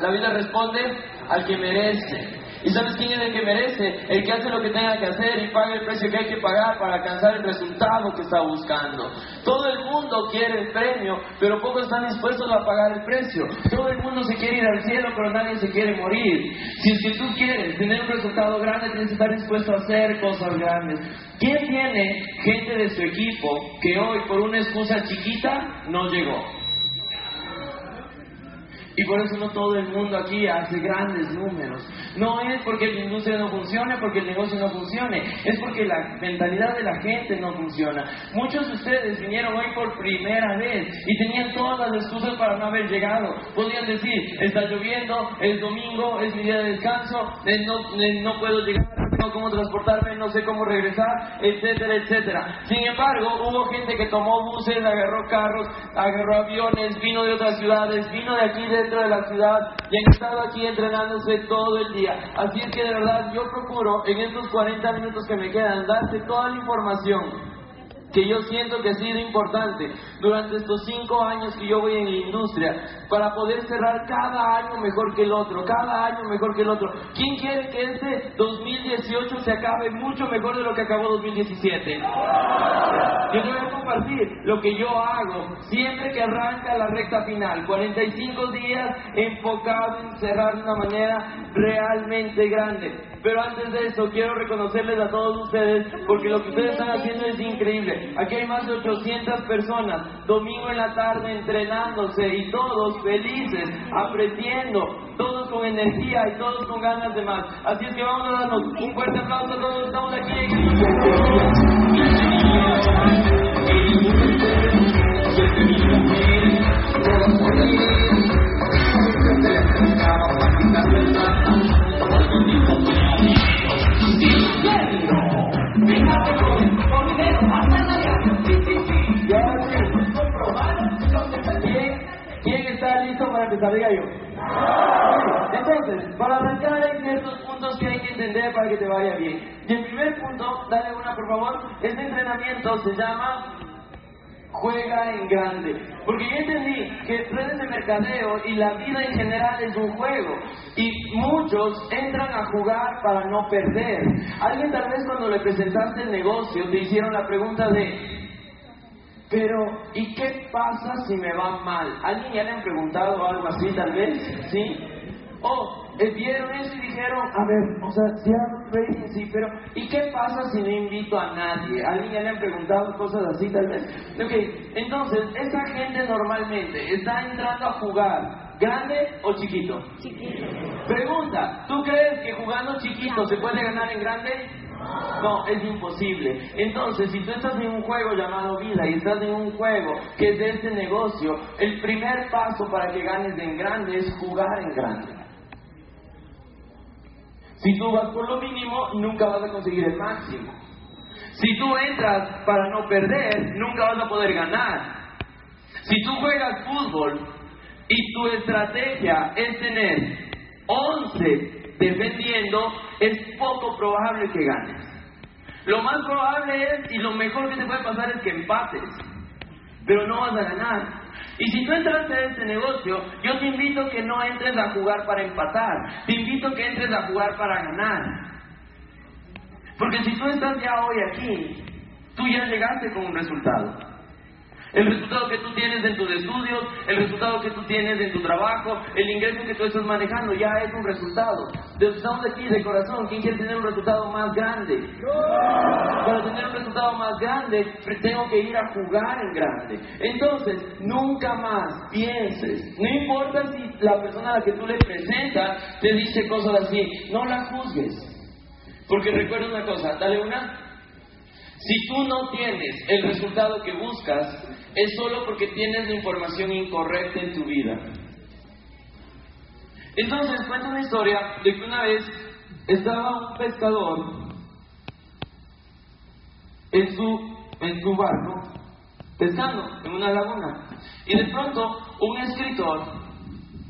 La Biblia responde al que merece. ¿Y sabes quién es el que merece? El que hace lo que tenga que hacer y paga el precio que hay que pagar para alcanzar el resultado que está buscando. Todo el mundo quiere el premio, pero pocos están dispuestos a pagar el precio. Todo el mundo se quiere ir al cielo, pero nadie se quiere morir. Si es que tú quieres tener un resultado grande, tienes que estar dispuesto a hacer cosas grandes. ¿Quién tiene gente de su equipo que hoy, por una excusa chiquita, no llegó? Y por eso no todo el mundo aquí hace grandes números. No es porque la industria no funcione, porque el negocio no funcione, es porque la mentalidad de la gente no funciona. Muchos de ustedes vinieron hoy por primera vez y tenían todas las excusas para no haber llegado. Podían decir, está lloviendo, es domingo, es mi día de descanso, eh, no, eh, no puedo llegar no cómo transportarme, no sé cómo regresar, etcétera, etcétera. Sin embargo, hubo gente que tomó buses, agarró carros, agarró aviones, vino de otras ciudades, vino de aquí dentro de la ciudad y han estado aquí entrenándose todo el día. Así es que de verdad yo procuro en estos 40 minutos que me quedan darte toda la información que yo siento que ha sido importante durante estos cinco años que yo voy en la industria para poder cerrar cada año mejor que el otro, cada año mejor que el otro. ¿Quién quiere que este 2018 se acabe mucho mejor de lo que acabó 2017? Yo te voy a compartir lo que yo hago siempre que arranca la recta final, 45 días enfocado en cerrar de una manera realmente grande. Pero antes de eso, quiero reconocerles a todos ustedes porque lo que ustedes están haciendo es increíble. Aquí hay más de 800 personas, domingo en la tarde entrenándose y todos felices, aprendiendo, todos con energía y todos con ganas de más. Así es que vamos a darnos un fuerte aplauso a todos, estamos aquí Entonces, para arrancar hay ciertos puntos que hay que entender para que te vaya bien. Y el primer punto, dale una por favor, este entrenamiento se llama juega en grande. Porque yo entendí que redes de mercadeo y la vida en general es un juego. Y muchos entran a jugar para no perder. Alguien tal vez cuando le presentaste el negocio te hicieron la pregunta de, pero, ¿y qué pasa si me va mal? ¿Alguien ya le han preguntado algo así tal vez? ¿Sí? O eh, vieron eso y dijeron, a ver, o sea, si hago sí, pero ¿y qué pasa si no invito a nadie? ¿Alguien ya le han preguntado cosas así tal vez? Ok, entonces, esa gente normalmente está entrando a jugar, ¿grande o chiquito? Chiquito. Pregunta, ¿tú crees que jugando chiquito se puede ganar en grande? No, es imposible. Entonces, si tú estás en un juego llamado vida y estás en un juego que es de este negocio, el primer paso para que ganes en grande es jugar en grande. Si tú vas por lo mínimo, nunca vas a conseguir el máximo. Si tú entras para no perder, nunca vas a poder ganar. Si tú juegas fútbol y tu estrategia es tener 11 defendiendo, es poco probable que ganes. Lo más probable es, y lo mejor que te puede pasar es que empates, pero no vas a ganar. Y si tú entraste a este negocio, yo te invito a que no entres a jugar para empatar, te invito a que entres a jugar para ganar. Porque si tú estás ya hoy aquí, tú ya llegaste con un resultado. El resultado que tú tienes en tus estudios, el resultado que tú tienes en tu trabajo, el ingreso que tú estás manejando, ya es un resultado. Estamos aquí de corazón, ¿quién quiere tener un resultado más grande? Para tener un resultado más grande, tengo que ir a jugar en grande. Entonces, nunca más pienses, no importa si la persona a la que tú le presentas te dice cosas así, no la juzgues. Porque recuerda una cosa, dale una. Si tú no tienes el resultado que buscas, es solo porque tienes la información incorrecta en tu vida. Entonces cuenta una historia de que una vez estaba un pescador en su, en su barco pescando en una laguna y de pronto un escritor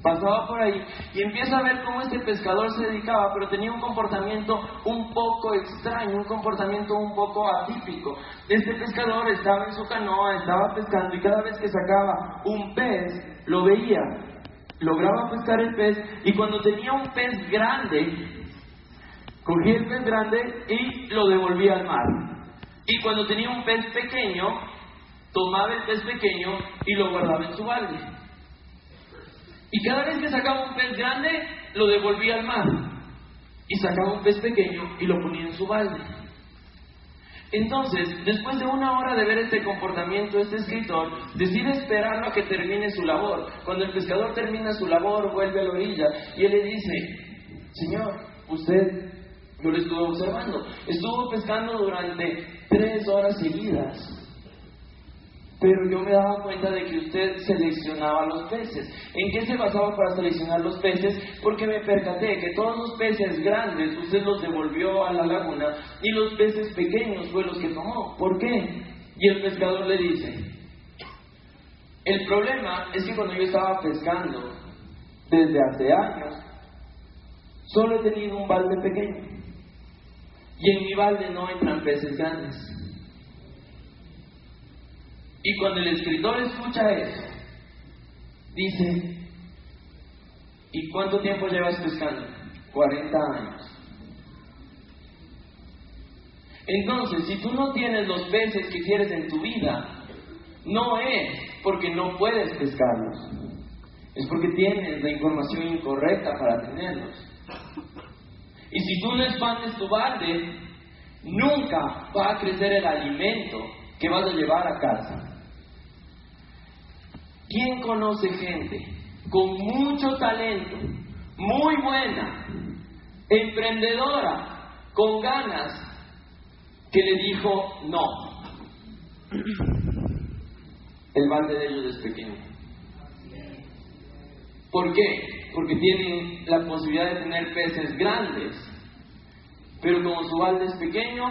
pasaba por ahí y empieza a ver cómo este pescador se dedicaba, pero tenía un comportamiento un poco extraño, un comportamiento un poco atípico. Este pescador estaba en su canoa, estaba pescando y cada vez que sacaba un pez, lo veía, lograba pescar el pez y cuando tenía un pez grande, cogía el pez grande y lo devolvía al mar. Y cuando tenía un pez pequeño, tomaba el pez pequeño y lo guardaba en su balde. Y cada vez que sacaba un pez grande, lo devolvía al mar. Y sacaba un pez pequeño y lo ponía en su balde. Entonces, después de una hora de ver este comportamiento, este escritor decide esperarlo a que termine su labor. Cuando el pescador termina su labor, vuelve a la orilla y él le dice, Señor, usted, yo le estuve observando, estuvo pescando durante tres horas seguidas. Pero yo me daba cuenta de que usted seleccionaba los peces. ¿En qué se basaba para seleccionar los peces? Porque me percaté que todos los peces grandes usted los devolvió a la laguna y los peces pequeños fue los que tomó. ¿Por qué? Y el pescador le dice, el problema es que cuando yo estaba pescando desde hace años, solo he tenido un balde pequeño. Y en mi balde no entran peces grandes. Y cuando el escritor escucha eso, dice, ¿y cuánto tiempo llevas pescando? 40 años. Entonces, si tú no tienes los peces que quieres en tu vida, no es porque no puedes pescarlos, es porque tienes la información incorrecta para tenerlos. Y si tú no expandes tu balde, nunca va a crecer el alimento que vas a llevar a casa. ¿Quién conoce gente con mucho talento, muy buena, emprendedora, con ganas, que le dijo no? El balde de ellos es pequeño. ¿Por qué? Porque tienen la posibilidad de tener peces grandes, pero como su balde es pequeño,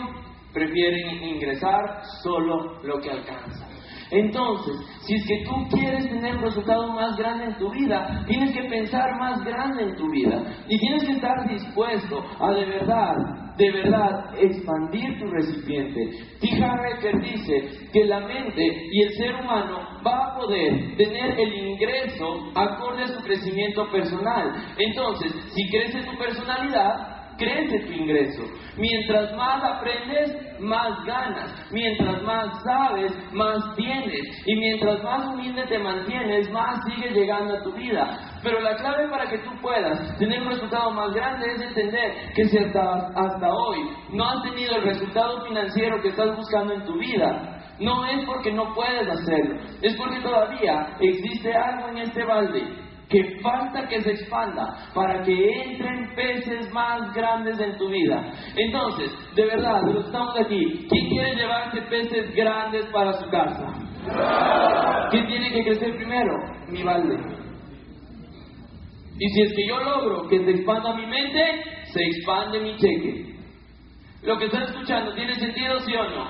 prefieren ingresar solo lo que alcanza. Entonces, si es que tú quieres tener un resultado más grande en tu vida, tienes que pensar más grande en tu vida y tienes que estar dispuesto a de verdad, de verdad, expandir tu recipiente. T. Harrecker dice que la mente y el ser humano va a poder tener el ingreso acorde a su crecimiento personal. Entonces, si crece tu personalidad, crece tu ingreso. Mientras más aprendes, más ganas. Mientras más sabes, más tienes. Y mientras más humilde te mantienes, más sigue llegando a tu vida. Pero la clave para que tú puedas tener un resultado más grande es entender que si hasta, hoy no has tenido el resultado financiero que estás buscando en tu vida, no es porque no puedes hacerlo, es porque todavía existe algo en este balde que falta que se expanda para que entren peces más grandes en tu vida. Entonces, de verdad, estamos aquí, ¿quién quiere llevarse peces grandes para su casa? ¿Quién tiene que crecer primero? Mi balde. Y si es que yo logro que se expanda mi mente, se expande mi cheque. Lo que están escuchando, ¿tiene sentido, sí o no?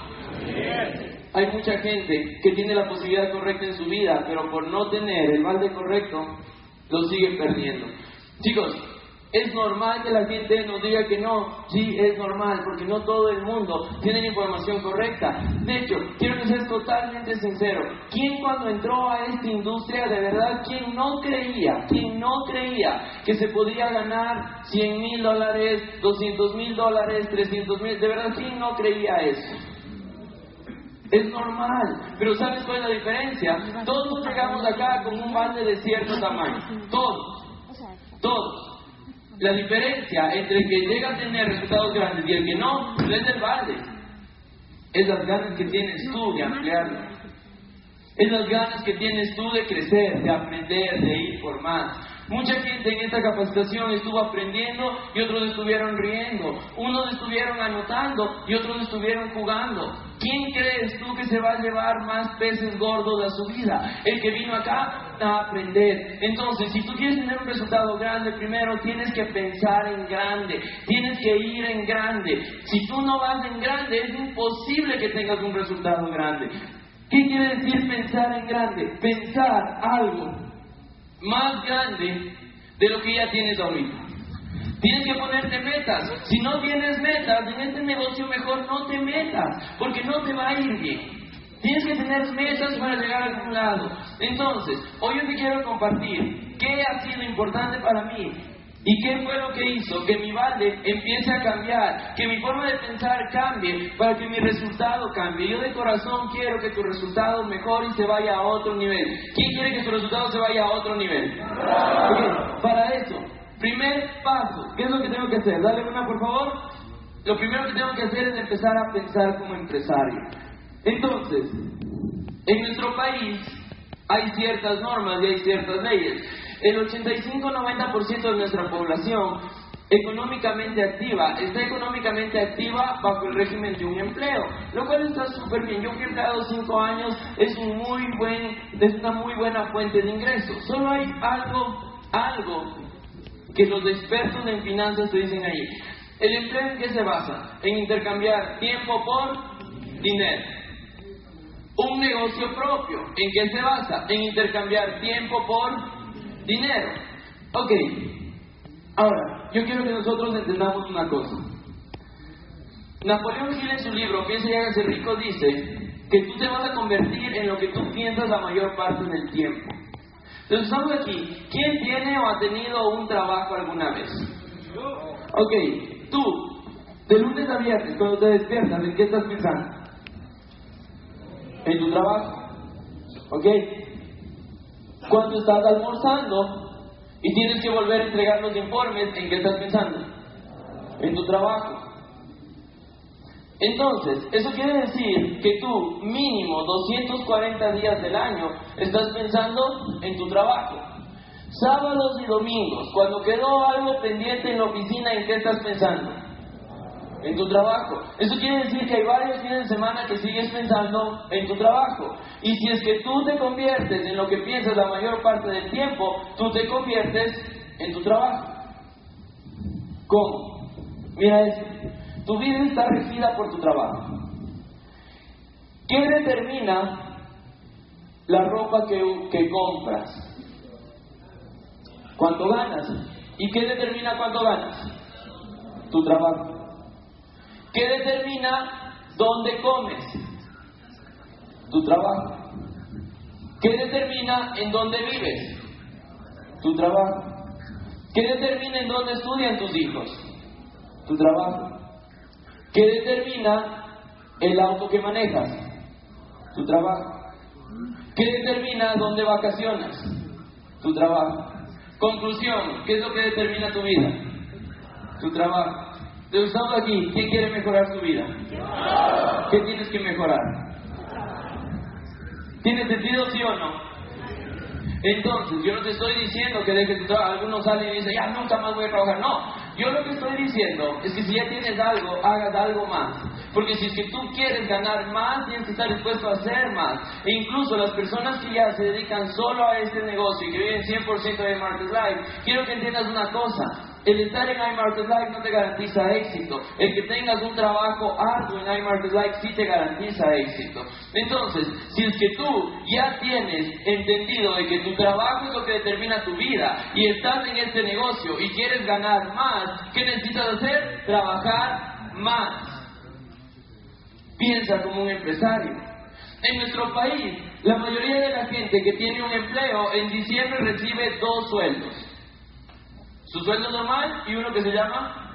Hay mucha gente que tiene la posibilidad correcta en su vida, pero por no tener el balde correcto, lo siguen perdiendo. Chicos, es normal que la gente nos diga que no, sí, es normal, porque no todo el mundo tiene información correcta. De hecho, quiero que seas totalmente sincero. ¿Quién cuando entró a esta industria, de verdad, quién no creía, quién no creía que se podía ganar 100 mil dólares, 200 mil dólares, 300 mil? De verdad, ¿quién no creía eso? Es normal, pero ¿sabes cuál es la diferencia? Todos llegamos acá con un balde de cierto tamaño, todos, todos. La diferencia entre el que llega a tener resultados grandes y el que no, no es el balde, es las ganas que tienes tú de ampliarlo. Es las ganas que tienes tú de crecer, de aprender, de ir por. Mucha gente en esta capacitación estuvo aprendiendo y otros estuvieron riendo. Unos estuvieron anotando y otros estuvieron jugando. ¿Quién crees tú que se va a llevar más peces gordos a su vida? El que vino acá a aprender. Entonces, si tú quieres tener un resultado grande, primero tienes que pensar en grande, tienes que ir en grande. Si tú no vas en grande, es imposible que tengas un resultado grande. ¿Qué quiere decir pensar en grande? Pensar algo más grande de lo que ya tienes ahorita. Tienes que ponerte metas. Si no tienes metas en este negocio, mejor no te metas, porque no te va a ir bien. Tienes que tener metas para llegar a algún lado. Entonces, hoy yo te quiero compartir qué ha sido importante para mí ¿Y qué fue lo que hizo? Que mi balde empiece a cambiar, que mi forma de pensar cambie para que mi resultado cambie. Yo de corazón quiero que tu resultado mejore y se vaya a otro nivel. ¿Quién quiere que tu resultado se vaya a otro nivel? para eso, primer paso, ¿qué es lo que tengo que hacer? Dale una, por favor. Lo primero que tengo que hacer es empezar a pensar como empresario. Entonces, en nuestro país hay ciertas normas y hay ciertas leyes. El 85-90% de nuestra población económicamente activa, está económicamente activa bajo el régimen de un empleo, lo cual está súper bien. Yo fui empleado cinco años, es, un muy buen, es una muy buena fuente de ingresos. Solo hay algo, algo que los expertos en finanzas te dicen ahí. ¿El empleo en qué se basa? En intercambiar tiempo por dinero. Un negocio propio, ¿en qué se basa? En intercambiar tiempo por dinero. Ok, ahora, yo quiero que nosotros entendamos una cosa. Napoleón Hill en su libro Piensa y hágase rico dice que tú te vas a convertir en lo que tú piensas la mayor parte del tiempo. Entonces estamos aquí. ¿Quién tiene o ha tenido un trabajo alguna vez? Ok, tú, de lunes a viernes, cuando te despiertas, ¿en qué estás pensando? En tu trabajo. ¿Ok? Cuando estás almorzando y tienes que volver a entregar los informes, ¿en qué estás pensando? En tu trabajo. Entonces, eso quiere decir que tú mínimo 240 días del año estás pensando en tu trabajo. Sábados y domingos, cuando quedó algo pendiente en la oficina, ¿en qué estás pensando? en tu trabajo. Eso quiere decir que hay varios fines de semana que sigues pensando en tu trabajo. Y si es que tú te conviertes en lo que piensas la mayor parte del tiempo, tú te conviertes en tu trabajo. ¿Cómo? Mira esto. Tu vida está regida por tu trabajo. ¿Qué determina la ropa que, compras? ¿Cuánto ganas? ¿Y qué determina cuánto ganas? Tu trabajo. ¿Qué determina dónde comes? Tu trabajo. ¿Qué determina en dónde vives? Tu trabajo. ¿Qué determina en dónde estudian tus hijos? Tu trabajo. ¿Qué determina el auto que manejas? Tu trabajo. ¿Qué determina dónde vacacionas? Tu trabajo. Conclusión, ¿qué es lo que determina tu vida? Tu trabajo. Entonces estamos aquí, ¿quién quiere mejorar su vida? ¿Qué tienes que mejorar? ¿Tiene sentido sí o no? Entonces, yo no te estoy diciendo que dejes tu trabajo. Algunos salen y dicen, ya nunca más voy a trabajar. No, yo lo que estoy diciendo es que si ya tienes algo, hagas algo más. Porque si es que tú quieres ganar más, tienes que estar dispuesto a hacer más. E incluso las personas que ya se dedican solo a este negocio y que viven 100% de Market Life, quiero que entiendas una cosa. El estar en iMarket Life no te garantiza éxito. El que tengas un trabajo arduo en iMarket Life sí te garantiza éxito. Entonces, si es que tú ya tienes entendido de que tu trabajo es lo que determina tu vida y estás en este negocio y quieres ganar más, ¿qué necesitas hacer? Trabajar más. Piensa como un empresario. En nuestro país, la mayoría de la gente que tiene un empleo en diciembre recibe dos sueldos. Su sueldo normal y uno que se llama.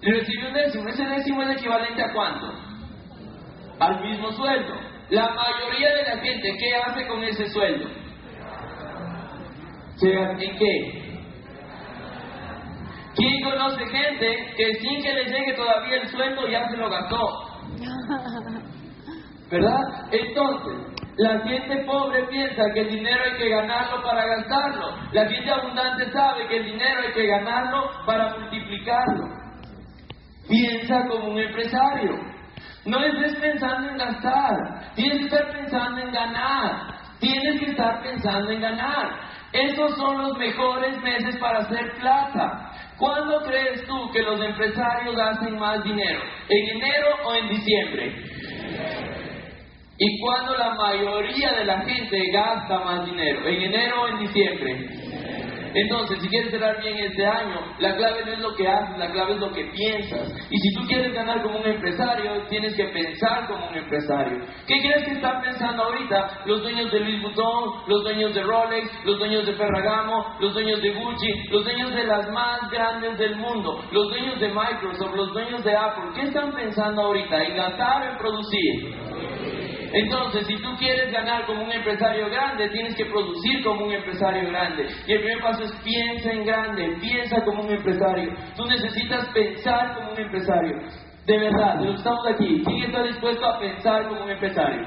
Y recibe un décimo. Ese décimo es equivalente a cuánto? Al mismo sueldo. La mayoría de la gente, ¿qué hace con ese sueldo? ¿En qué? ¿Quién conoce gente que sin que le llegue todavía el sueldo ya se lo gastó? ¿Verdad? Entonces, La gente pobre piensa que el dinero hay que ganarlo para gastarlo. La gente abundante sabe que el dinero hay que ganarlo para multiplicarlo. Piensa como un empresario. No estés pensando en gastar, tienes que estar pensando en ganar. Tienes que estar pensando en ganar. Esos son los mejores meses para hacer plata. ¿Cuándo crees tú que los empresarios hacen más dinero? ¿En enero o en diciembre? ¿Y cuándo la mayoría de la gente gasta más dinero? ¿En enero o en diciembre? Entonces, si quieres cerrar bien este año, la clave no es lo que haces, la clave es lo que piensas. Y si tú quieres ganar como un empresario, tienes que pensar como un empresario. ¿Qué crees que están pensando ahorita los dueños de Louis Vuitton, los dueños de Rolex, los dueños de Ferragamo, los dueños de Gucci, los dueños de las más grandes del mundo, los dueños de Microsoft, los dueños de Apple? ¿Qué están pensando ahorita? ¿En gastar o en producir? Entonces, si tú quieres ganar como un empresario grande, tienes que producir como un empresario grande. Y el primer paso es piensa en grande, piensa como un empresario. Tú necesitas pensar como un empresario. De verdad, de que estamos aquí, ¿quién está dispuesto a pensar como un empresario?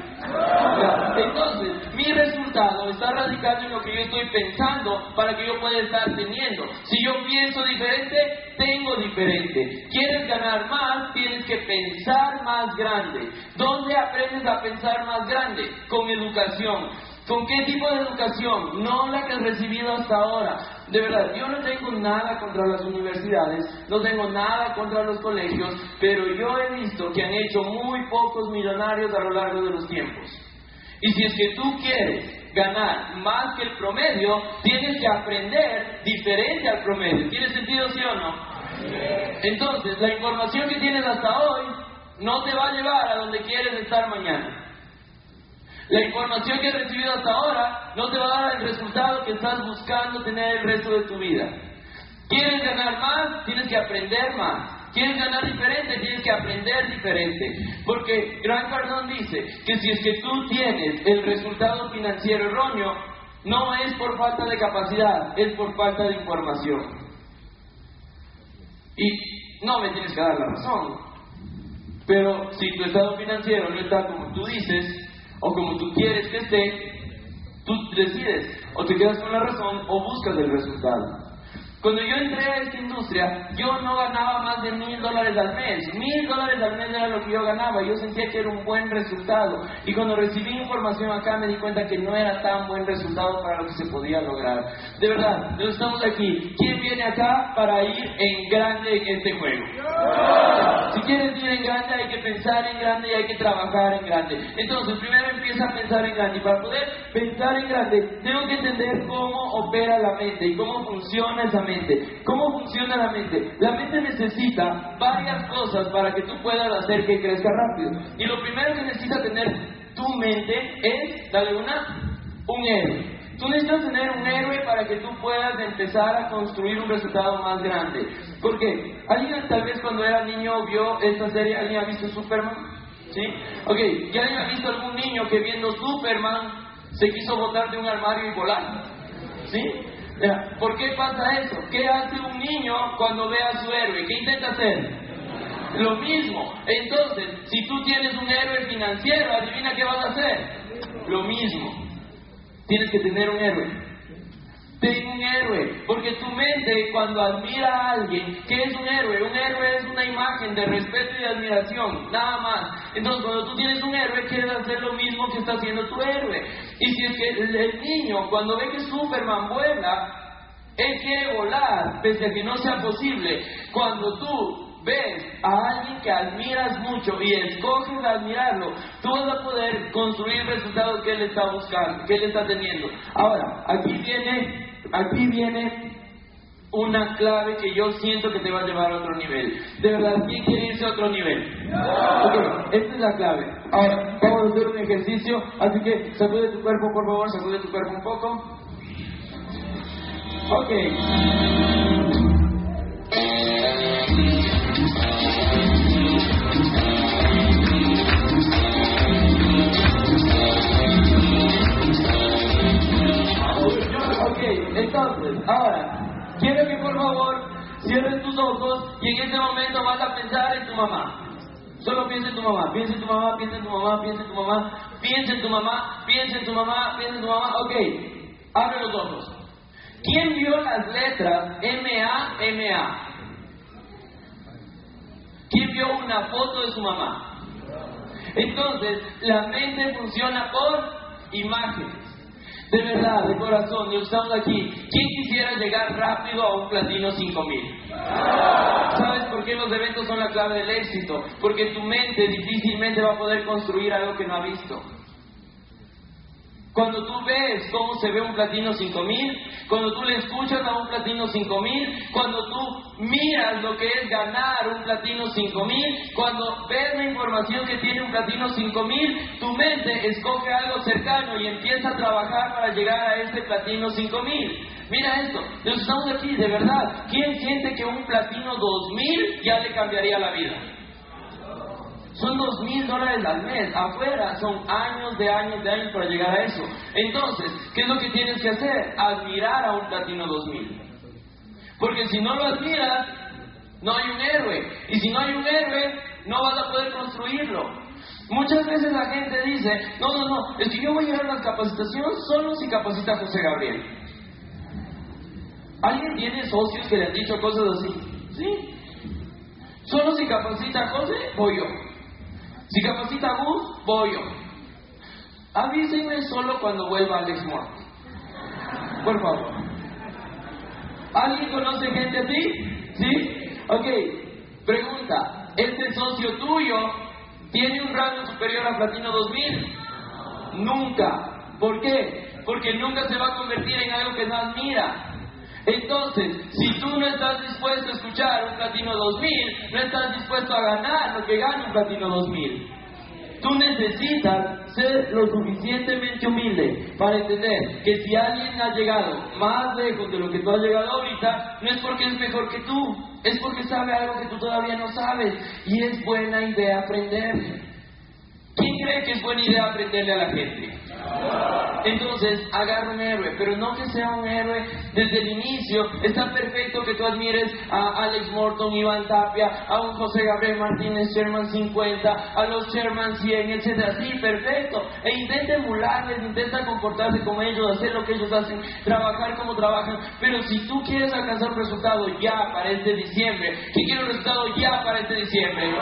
Entonces, mi resultado está radicado en lo que yo estoy pensando para que yo pueda estar teniendo. Si yo pienso diferente, tengo diferente. ¿Quieres ganar más? Tienes que pensar más grande. ¿Dónde aprendes a pensar más grande? Con educación. ¿Con qué tipo de educación? No la que has recibido hasta ahora. De verdad, yo no tengo nada contra las universidades, no tengo nada contra los colegios, pero yo he visto que han hecho muy pocos millonarios a lo largo de los tiempos. Y si es que tú quieres ganar más que el promedio, tienes que aprender diferente al promedio. ¿Tiene sentido, sí o no? Entonces, la información que tienes hasta hoy no te va a llevar a donde quieres estar mañana. La información que has recibido hasta ahora no te va a dar el resultado que estás buscando tener el resto de tu vida. ¿Quieres ganar más? Tienes que aprender más. ¿Quieres ganar diferente? Tienes que aprender diferente. Porque Gran Cardón dice que si es que tú tienes el resultado financiero erróneo, no es por falta de capacidad, es por falta de información. Y no me tienes que dar la razón. Pero si tu estado financiero no está como tú dices, o como tú quieres que esté, tú decides, o te quedas con la razón o buscas el resultado. Cuando yo entré a esta industria, yo no ganaba más de mil dólares al mes. Mil dólares al mes era lo que yo ganaba. Yo sentía que era un buen resultado. Y cuando recibí información acá me di cuenta que no era tan buen resultado para lo que se podía lograr. De verdad, no estamos aquí. ¿Quién viene acá para ir en grande en este juego? Si quieres ir en grande hay que pensar en grande y hay que trabajar en grande. Entonces, primero empieza a pensar en grande. Y para poder pensar en grande, tengo que entender cómo opera la mente y cómo funciona esa mente. ¿Cómo funciona la mente? La mente necesita varias cosas para que tú puedas hacer que crezca rápido. Y lo primero que necesita tener tu mente es, dale una, un héroe. Tú necesitas tener un héroe para que tú puedas empezar a construir un resultado más grande. ¿Por qué? ¿Alguien tal vez cuando era niño vio esta serie? ¿Alguien ha visto Superman? ¿Sí? Ok, ¿y alguien ha visto algún niño que viendo Superman se quiso botar de un armario y volar? ¿Sí? ¿Por qué pasa eso? ¿Qué hace un niño cuando ve a su héroe? ¿Qué intenta hacer? Lo mismo. Entonces, si tú tienes un héroe financiero, adivina qué vas a hacer. Lo mismo. Tienes que tener un héroe. Ten un héroe, porque tu mente cuando admira a alguien, ¿qué es un héroe? Un héroe es una imagen de respeto y de admiración, nada más. Entonces cuando tú tienes un héroe, quieres hacer lo mismo que está haciendo tu héroe. Y si es que el, niño cuando ve que Superman vuela, él quiere volar, pese a que no sea posible. Cuando tú ves a alguien que admiras mucho y escoges admirarlo, tú vas a poder construir el resultado que él está buscando, que él está teniendo. Ahora, aquí viene, aquí viene una clave que yo siento que te va a llevar a otro nivel. De verdad, ¿quién quiere irse a otro nivel? Ok, esta es la clave. Ahora, vamos a hacer un ejercicio, así que sacude tu cuerpo, por favor, sacude tu cuerpo un poco. Ok. Ahora, quiero que por favor cierres tus ojos y en este momento vas a pensar en tu mamá. Solo piensa en tu mamá, piensa en tu mamá, piensa en tu mamá, piensa en tu mamá, piensa en tu mamá, piensa en tu mamá, piensa en tu mamá. Ok, abre los ojos. ¿Quién vio las letras M-A-M-A? ¿Quién vio una foto de su mamá? Entonces, la mente funciona por imágenes. De verdad, de corazón, de estamos aquí. ¿Quién quisiera llegar rápido a un platino 5000? ¿Sabes por qué los eventos son la clave del éxito? Porque tu mente difícilmente va a poder construir algo que no ha visto. Cuando tú ves cómo se ve un platino 5000, cuando tú le escuchas a un platino 5000, cuando tú miras lo que es ganar un platino 5000, cuando ves la información que tiene un platino 5000, tu mente escoge algo cercano y empieza a trabajar para llegar a ese platino 5000. Mira esto, estamos aquí, de verdad. ¿Quién siente que un platino 2000 ya le cambiaría la vida? Son dos mil dólares al mes. Afuera son años de años de años para llegar a eso. Entonces, ¿qué es lo que tienes que hacer? Admirar a un platino 2000. Porque si no lo admiras, no hay un héroe. Y si no hay un héroe, no vas a poder construirlo. Muchas veces la gente dice, no, no, no, es que yo voy a ir a las capacitaciones solo si capacita José Gabriel. ¿Alguien tiene socios que le han dicho cosas así? ¿Sí? Solo si capacita José, voy yo. Si capacita a Gus, voy yo. Avísenme solo cuando vuelva Alex Moore. Por favor. ¿Alguien conoce gente así? ¿Sí? Ok. Pregunta. ¿Este socio tuyo tiene un rango superior a Platino 2000? Nunca. ¿Por qué? Porque nunca se va a convertir en algo que no admira. Entonces, si tú no estás dispuesto a escuchar un Platino 2000, no estás dispuesto a ganar lo que gana un Platino 2000. Tú necesitas ser lo suficientemente humilde para entender que si alguien ha llegado más lejos de lo que tú has llegado ahorita, no es porque es mejor que tú, es porque sabe algo que tú todavía no sabes y es buena idea aprender. ¿Quién cree que es buena idea aprenderle a la gente? Entonces, agarra un héroe, pero no que sea un héroe desde el inicio. Está perfecto que tú admires a Alex Morton, Iván Tapia, a un José Gabriel Martínez, Sherman 50, a los Sherman 100, etc. Sí, perfecto. E intenta emularles, intenta comportarse como ellos, hacer lo que ellos hacen, trabajar como trabajan. Pero si tú quieres alcanzar un resultado ya para este diciembre, ¿qué quiere un resultado ya para este diciembre?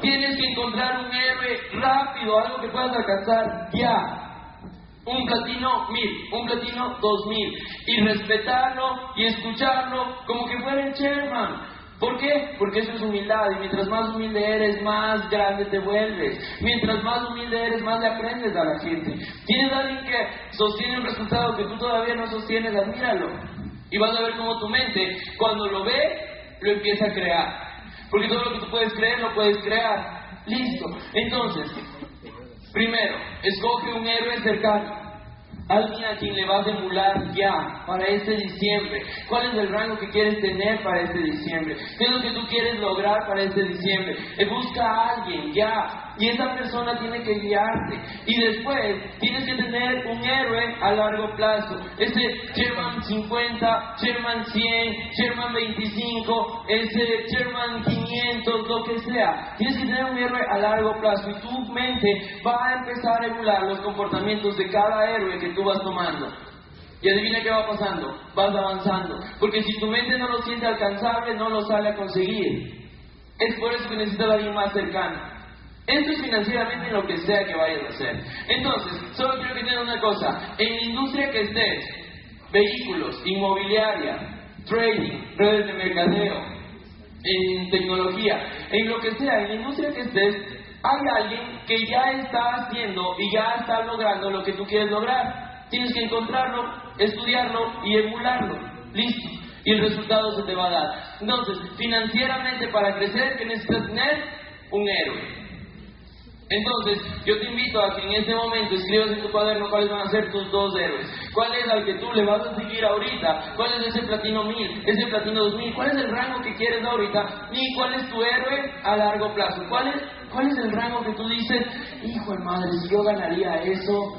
Tienes que encontrar un héroe rápido, algo que puedas alcanzar ya un platino mil, un platino dos mil, y respetarlo y escucharlo como que fuera el chairman. ¿Por qué? Porque eso es humildad y mientras más humilde eres, más grande te vuelves. Mientras más humilde eres, más le aprendes a la gente. Tienes a alguien que sostiene un resultado que tú todavía no sostienes, admíralo. Y vas a ver cómo tu mente, cuando lo ve, lo empieza a crear. Porque todo lo que tú puedes creer, lo puedes crear. Listo. Entonces, Primero, escoge un héroe cercano. Alguien a quien le vas a emular ya para este diciembre. ¿Cuál es el rango que quieres tener para este diciembre? ¿Qué es lo que tú quieres lograr para este diciembre? Eh, busca a alguien ya y esa persona tiene que guiarte. Y después tienes que tener un héroe a largo plazo. Ese Sherman 50, Sherman 100, Sherman 25, ese Sherman 500, lo que sea. Tienes que tener un héroe a largo plazo y tu mente va a empezar a emular los comportamientos de cada héroe que tú vas tomando. Y adivina qué va pasando, vas avanzando. Porque si tu mente no lo siente alcanzable, no lo sale a conseguir. Es por eso que necesitas a alguien más cercano. Esto es financieramente lo que sea que vayas a hacer. Entonces, solo quiero que entiendan una cosa. En la industria que estés, vehículos, inmobiliaria, trading, redes de mercadeo, en tecnología, en lo que sea, en la industria que estés, hay alguien que ya está haciendo y ya está logrando lo que tú quieres lograr. Tienes que encontrarlo, estudiarlo y emularlo. Listo. Y el resultado se te va a dar. Entonces, financieramente para crecer, ¿qué necesitas tener? Un héroe. Entonces, yo te invito a que en este momento escribas en tu cuaderno cuáles van a ser tus dos héroes. ¿Cuál es al que tú le vas a seguir ahorita? ¿Cuál es ese platino 1000? ¿Ese platino 2000? ¿Cuál es el rango que quieres ahorita? ¿Y cuál es tu héroe a largo plazo? ¿Cuál es, cuál es el rango que tú dices, hijo de madre, si yo ganaría eso,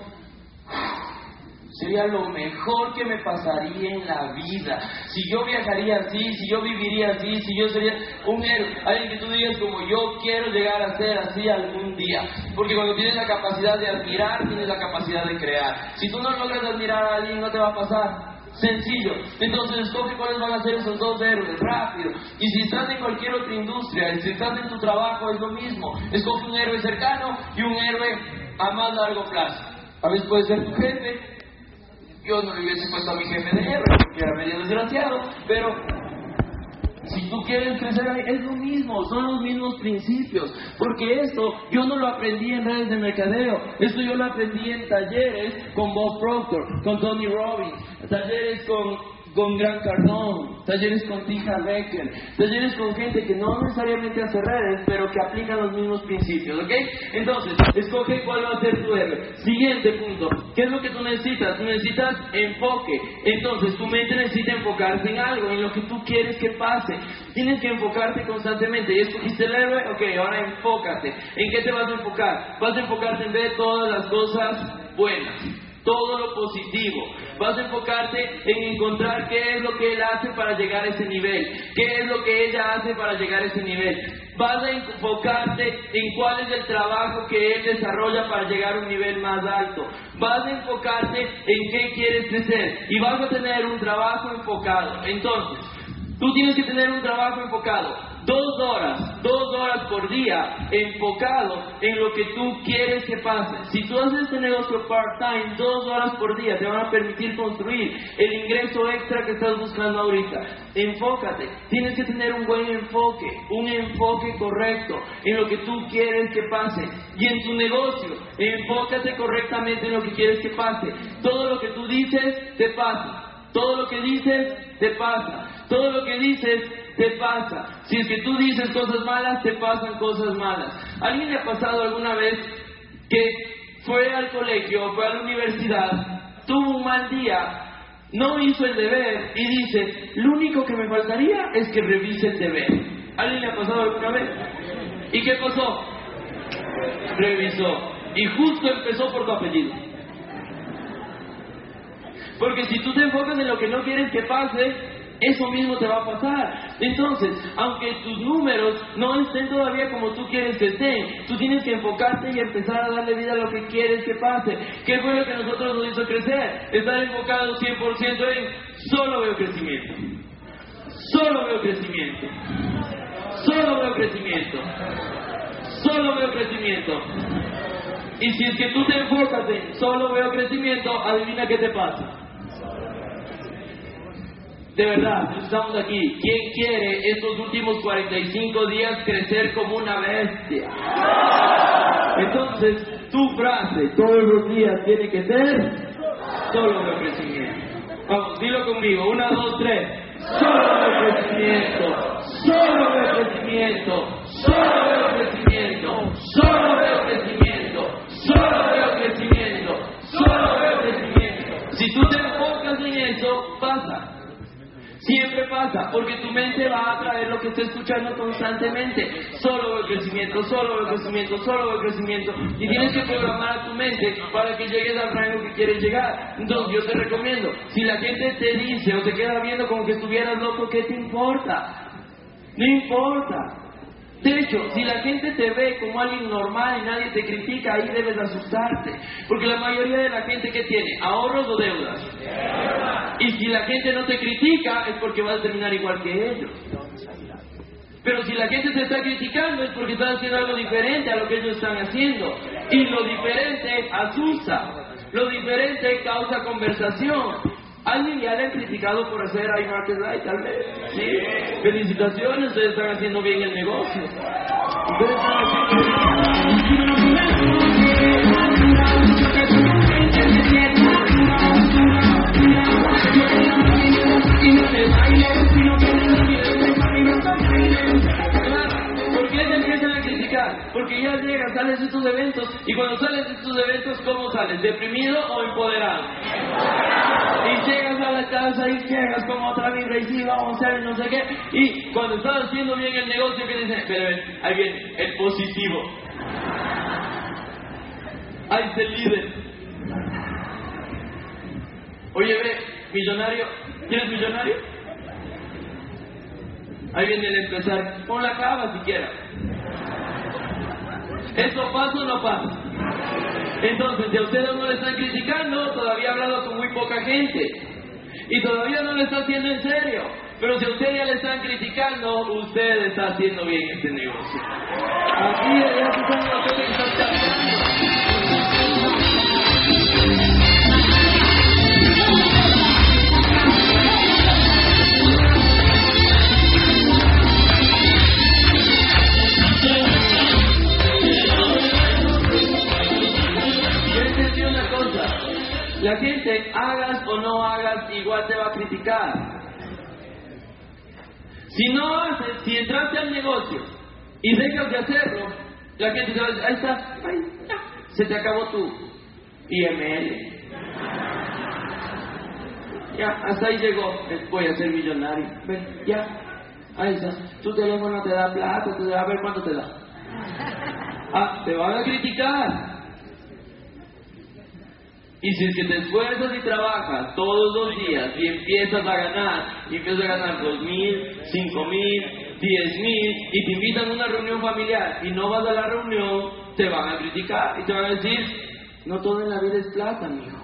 Sería lo mejor que me pasaría en la vida. Si yo viajaría así, si yo viviría así, si yo sería un héroe. Alguien que tú digas como yo quiero llegar a ser así algún día. Porque cuando tienes la capacidad de admirar, tienes la capacidad de crear. Si tú no logras admirar a alguien, no te va a pasar. Sencillo. Entonces escoge cuáles van a ser esos dos héroes, rápido. Y si estás en cualquier otra industria, si estás en tu trabajo, es lo mismo. Escoge un héroe cercano y un héroe a más largo plazo. A veces puede ser tu jefe, yo no le hubiese puesto a mi jefe de héroe porque era medio desgraciado, pero si tú quieres crecer ahí, es lo mismo, son los mismos principios. Porque esto yo no lo aprendí en redes de mercadeo, esto yo lo aprendí en talleres con Bob Proctor, con Tony Robbins, talleres con con Gran Cardón, talleres con Tija Becker, talleres con gente que no necesariamente hace redes, pero que aplican los mismos principios, ¿ok? Entonces, escoge cuál va a ser tu héroe. Siguiente punto, ¿qué es lo que tú necesitas? Tú necesitas enfoque. Entonces, tu mente necesita enfocarse en algo, en lo que tú quieres que pase. Tienes que enfocarte constantemente. ¿Y escogiste el héroe? Ok, ahora enfócate. ¿En qué te vas a enfocar? Vas a enfocarte en ver todas las cosas buenas todo lo positivo. Vas a enfocarte en encontrar qué es lo que él hace para llegar a ese nivel, qué es lo que ella hace para llegar a ese nivel. Vas a enfocarte en cuál es el trabajo que él desarrolla para llegar a un nivel más alto. Vas a enfocarte en qué quieres crecer y vas a tener un trabajo enfocado. Entonces, tú tienes que tener un trabajo enfocado dos horas, dos horas por día enfocado en lo que tú quieres que pase. Si tú haces este negocio part-time, dos horas por día te van a permitir construir el ingreso extra que estás buscando ahorita. Enfócate, tienes que tener un buen enfoque, un enfoque correcto en lo que tú quieres que pase. Y en tu negocio, enfócate correctamente en lo que quieres que pase. Todo lo que tú dices, te pasa. Todo lo que dices, te pasa. Todo lo que dices, te pasa. Si es que tú dices cosas malas, te pasan cosas malas. ¿Alguien le ha pasado alguna vez que fue al colegio, fue a la universidad, tuvo un mal día, no hizo el deber y dice, lo único que me faltaría es que revise el deber? ¿Alguien le ha pasado alguna vez? ¿Y qué pasó? Revisó. Y justo empezó por tu apellido. Porque si tú te enfocas en lo que no quieres que pase, eso mismo te va a pasar. Entonces, aunque tus números no estén todavía como tú quieres que estén, tú tienes que enfocarte y empezar a darle vida a lo que quieres que pase. ¿Qué fue lo que nosotros nos hizo crecer? Estar enfocado 100% en solo veo crecimiento. Solo veo crecimiento. Solo veo crecimiento. Solo veo crecimiento. Y si es que tú te enfocas en solo veo crecimiento, adivina qué te pasa de verdad, estamos aquí. ¿Quién quiere estos últimos 45 días crecer como una bestia? Entonces, tu frase todos los días tiene que ser solo de crecimiento. Vamos, dilo conmigo. Una, dos, tres. Solo de crecimiento. Solo de crecimiento. Solo de crecimiento. Solo de crecimiento. Solo Siempre pasa, porque tu mente va a traer lo que está escuchando constantemente. Solo el crecimiento, solo el crecimiento, solo el crecimiento. Y tienes que programar a tu mente para que llegues al rango que quieres llegar. Entonces yo te recomiendo, si la gente te dice o te queda viendo como que estuvieras loco, ¿qué te importa? No importa. De hecho, si la gente te ve como alguien normal y nadie te critica, ahí debes asustarte. Porque la mayoría de la gente que tiene, ahorros o deudas. Y si la gente no te critica, es porque vas a terminar igual que ellos. Pero si la gente te está criticando es porque estás haciendo algo diferente a lo que ellos están haciendo. Y lo diferente asusta. Lo diferente causa conversación. ¿Alguien ya le han criticado por hacer iMarket Light, tal vez? Sí. Felicitaciones, ustedes están haciendo bien el negocio. Ustedes están ¿Por qué Porque ya llegas, sales de estos eventos y cuando sales de estos eventos, ¿cómo sales? ¿Deprimido o empoderado? Y llegas a la casa y llegas como otra vibra y sí, vamos a hacer no sé qué. Y cuando estás haciendo bien el negocio, que dicen, pero ahí viene el positivo. Ahí está el líder. Oye, ve, millonario, ¿quieres millonario? Ahí viene el empresario, pon la cava siquiera. ¿Eso pasa o no pasa? Entonces, si a ustedes no le están criticando, todavía ha hablado con muy poca gente. Y todavía no lo está haciendo en serio. Pero si a usted ya le están criticando, usted está haciendo bien este negocio. Así es, ya se saben lo que están La gente, hagas o no hagas, igual te va a criticar. Si no haces, si entraste al negocio y dejas de hacerlo, la gente te va a decir, ahí está, ahí, ya, se te acabó tu IML. Ya, hasta ahí llegó, voy a ser millonario. Ya, ahí está. Tu teléfono te da plata, te a ver cuánto te da. Ah, te van a criticar. Y si es que te esfuerzas y trabajas todos los días y empiezas a ganar, y empiezas a ganar dos mil, cinco mil, diez mil, y te invitan a una reunión familiar y no vas a la reunión, te van a criticar y te van a decir, no todo en la vida es plata, mijo.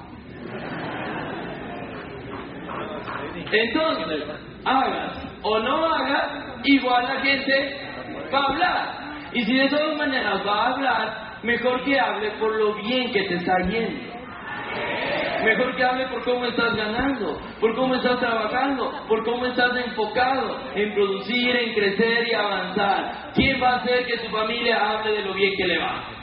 Entonces, hagas o no hagas, igual la gente va a hablar. Y si de todas maneras va a hablar, mejor que hable por lo bien que te está yendo. Mejor que hable por cómo estás ganando, por cómo estás trabajando, por cómo estás enfocado en producir, en crecer y avanzar. ¿Quién va a hacer que tu familia hable de lo bien que le va?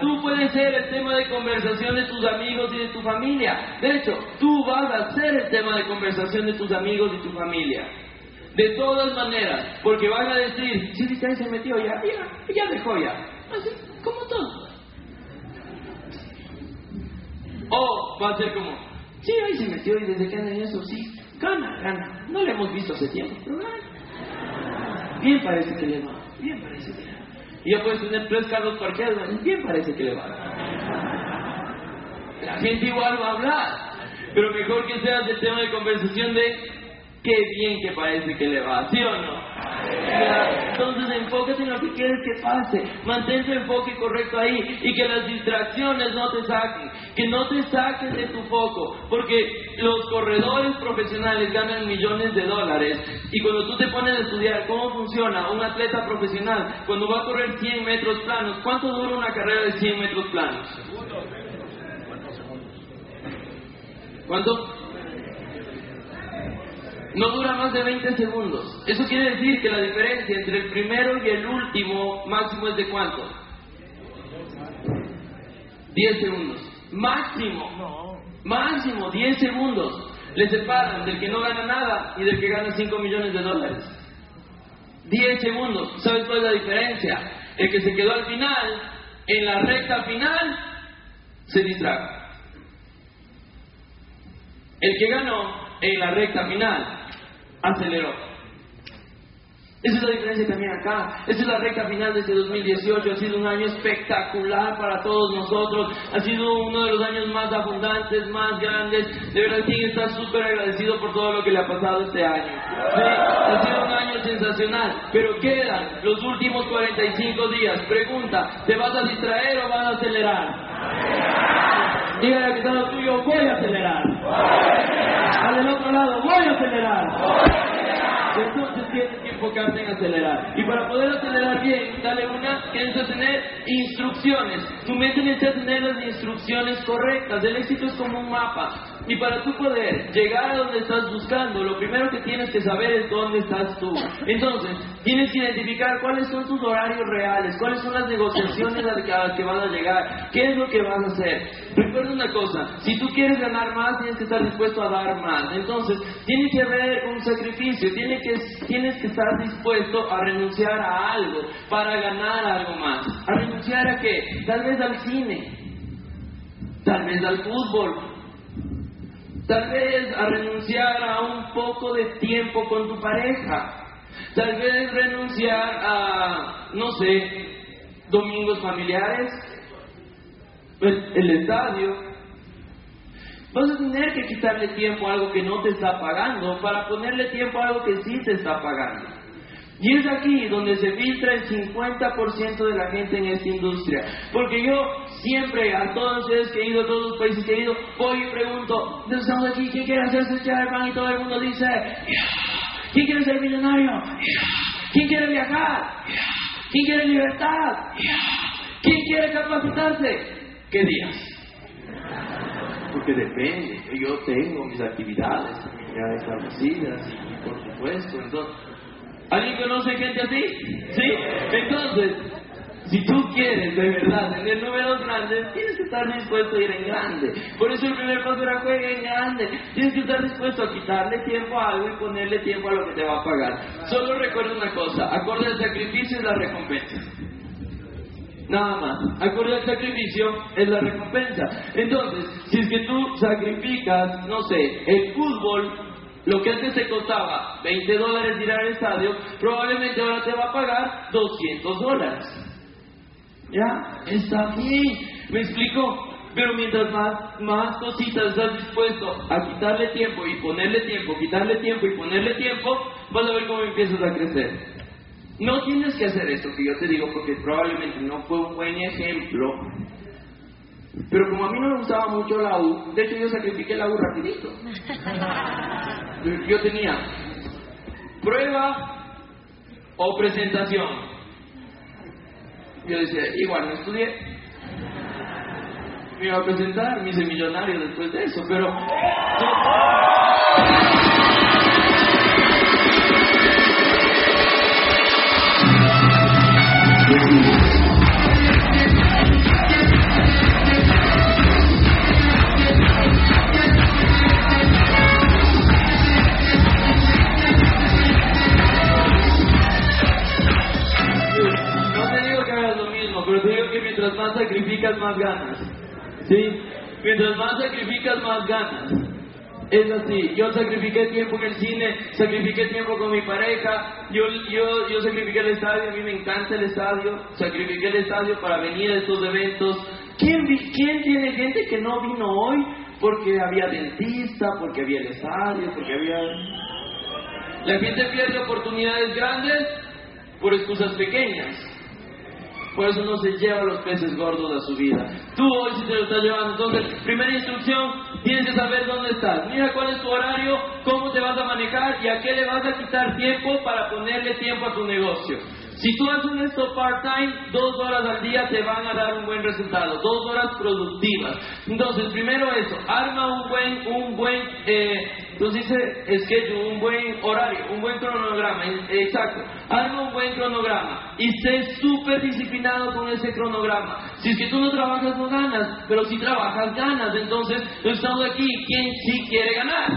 Tú puedes ser el tema de conversación de tus amigos y de tu familia. De hecho, tú vas a ser el tema de conversación de tus amigos y tu familia. De todas maneras, porque van a decir, sí, sí, se metió ya, ya, ya dejó ya. Así, como todo. O va a ser como, sí, ahí se metió y desde que anda en eso, sí, gana, gana. No le hemos visto hace tiempo, pero gana. Bien parece que le va, bien parece que le va. Y ya puedes tener tres carros parqueados, bien parece que le va. La gente igual va a hablar, pero mejor que seas el tema de conversación de qué bien que parece que le va, ¿sí o no? Entonces enfócate en lo que quieres que pase, mantén tu enfoque correcto ahí y que las distracciones no te saquen, que no te saquen de tu foco, porque los corredores profesionales ganan millones de dólares y cuando tú te pones a estudiar cómo funciona un atleta profesional, cuando va a correr 100 metros planos, ¿cuánto dura una carrera de 100 metros planos? ¿Cuánto? No dura más de 20 segundos. Eso quiere decir que la diferencia entre el primero y el último máximo es de cuánto? 10 segundos. Máximo. Máximo 10 segundos. Le separan del que no gana nada y del que gana 5 millones de dólares. 10 segundos. ¿Sabes cuál es la diferencia? El que se quedó al final, en la recta final, se distrajo. El que ganó en la recta final aceleró. Esa es la diferencia también acá. Esa es la recta final de este 2018. Ha sido un año espectacular para todos nosotros. Ha sido uno de los años más abundantes, más grandes. De verdad, quien está súper agradecido por todo lo que le ha pasado este año. Ha sido un año sensacional. Pero quedan los últimos 45 días. Pregunta, ¿te vas a distraer o vas a acelerar? Dígale al que está lo tuyo, voy a acelerar. Al otro lado, voy a acelerar. Entonces tienes que enfocarte en acelerar. Y para poder acelerar bien, dale una, tienes que tener instrucciones. Tu mente necesita tener las instrucciones correctas. El éxito es como un mapa. Y para tú poder llegar a donde estás buscando, lo primero que tienes que saber es dónde estás tú. Entonces, tienes que identificar cuáles son tus horarios reales, cuáles son las negociaciones a las que vas a llegar, qué es lo que vas a hacer. Recuerda una cosa, si tú quieres ganar más, tienes que estar dispuesto a dar más. Entonces, tiene que haber un sacrificio, tiene que, tienes que estar dispuesto a renunciar a algo para ganar algo más. ¿A renunciar a qué? Tal vez al cine, tal vez al fútbol, Tal vez a renunciar a un poco de tiempo con tu pareja. Tal vez renunciar a, no sé, domingos familiares, el, el estadio. Vas a tener que quitarle tiempo a algo que no te está pagando para ponerle tiempo a algo que sí te está pagando. Y es aquí donde se filtra el 50% de la gente en esta industria. Porque yo siempre, a todos ustedes que he ido, a todos los países que he ido, voy y pregunto, estamos aquí, ¿quién quiere hacerse chairman? Y todo el mundo dice, ¿quién quiere ser millonario? ¿Quién quiere viajar? ¿Quién quiere libertad? ¿Quién quiere capacitarse? ¿Qué días? Porque depende, yo tengo mis actividades ya establecidas, y por supuesto, entonces ¿Alguien conoce gente así? ¿Sí? Entonces, si tú quieres de verdad tener números grandes, tienes que estar dispuesto a ir en grande. Por eso el primer paso era juega en grande. Tienes que estar dispuesto a quitarle tiempo a algo y ponerle tiempo a lo que te va a pagar. Solo recuerda una cosa, acorde al sacrificio es la recompensa. Nada más. Acorde al sacrificio es la recompensa. Entonces, si es que tú sacrificas, no sé, el fútbol lo que antes te costaba 20 dólares ir al estadio, probablemente ahora te va a pagar 200 dólares. ¿Ya? Está bien. ¿Me explico? Pero mientras más, más cositas estás dispuesto a quitarle tiempo y ponerle tiempo, quitarle tiempo y ponerle tiempo, vas a ver cómo empiezas a crecer. No tienes que hacer esto que yo te digo porque probablemente no fue un buen ejemplo pero como a mí no me gustaba mucho la U, de hecho yo sacrifiqué la U rapidito. Yo tenía prueba o presentación. Yo decía, igual no estudié. Me iba a presentar, me hice millonario después de eso, pero... sacrificas, más ganas. ¿Sí? Mientras más sacrificas, más ganas. Es así, yo sacrifiqué tiempo en el cine, sacrifiqué tiempo con mi pareja, yo, yo, yo sacrifiqué el estadio, a mí me encanta el estadio, sacrifiqué el estadio para venir a estos eventos. ¿Quién, ¿Quién tiene gente que no vino hoy porque había dentista, porque había el estadio, porque había... La gente pierde oportunidades grandes por excusas pequeñas. Por eso no se lleva los peces gordos a su vida. Tú hoy sí te lo estás llevando. Entonces, primera instrucción, tienes que saber dónde estás. Mira cuál es tu horario, cómo te vas a manejar y a qué le vas a quitar tiempo para ponerle tiempo a tu negocio. Si tú haces esto part-time, dos horas al día te van a dar un buen resultado, dos horas productivas. Entonces, primero eso, arma un buen, un buen, eh, entonces dice schedule, un buen horario, un buen cronograma, exacto. Arma un buen cronograma y sé súper disciplinado con ese cronograma. Si es que tú no trabajas, no ganas, pero si trabajas, ganas. Entonces, estamos aquí, ¿quién sí quiere ganar?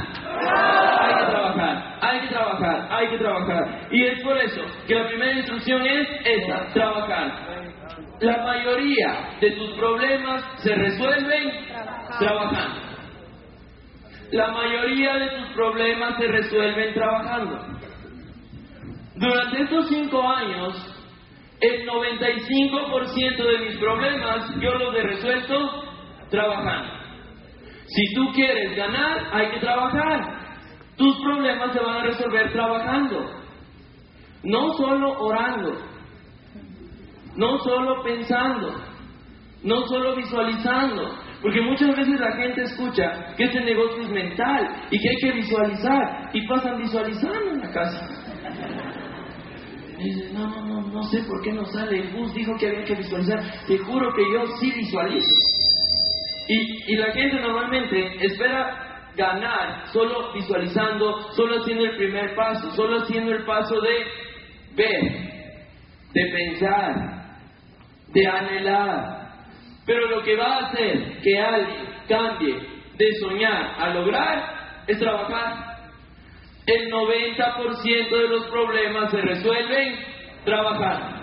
Hay que trabajar, hay que trabajar, hay que trabajar. Y es por eso que la primera instrucción es esa, trabajar. La mayoría de tus problemas se resuelven trabajando. La mayoría de tus problemas se resuelven trabajando. Durante estos cinco años, el 95% de mis problemas yo los he resuelto trabajando. Si tú quieres ganar, hay que trabajar. Tus problemas se van a resolver trabajando. No solo orando, no solo pensando, no solo visualizando, porque muchas veces la gente escucha que este negocio es mental y que hay que visualizar y pasan visualizando en la casa. Y dicen, no, no, no, no sé por qué no sale. El bus dijo que había que visualizar. Te juro que yo sí visualizo. Y, y la gente normalmente espera ganar solo visualizando, solo haciendo el primer paso, solo haciendo el paso de ver, de pensar, de anhelar, pero lo que va a hacer que alguien cambie de soñar a lograr es trabajar. El 90% de los problemas se resuelven trabajando.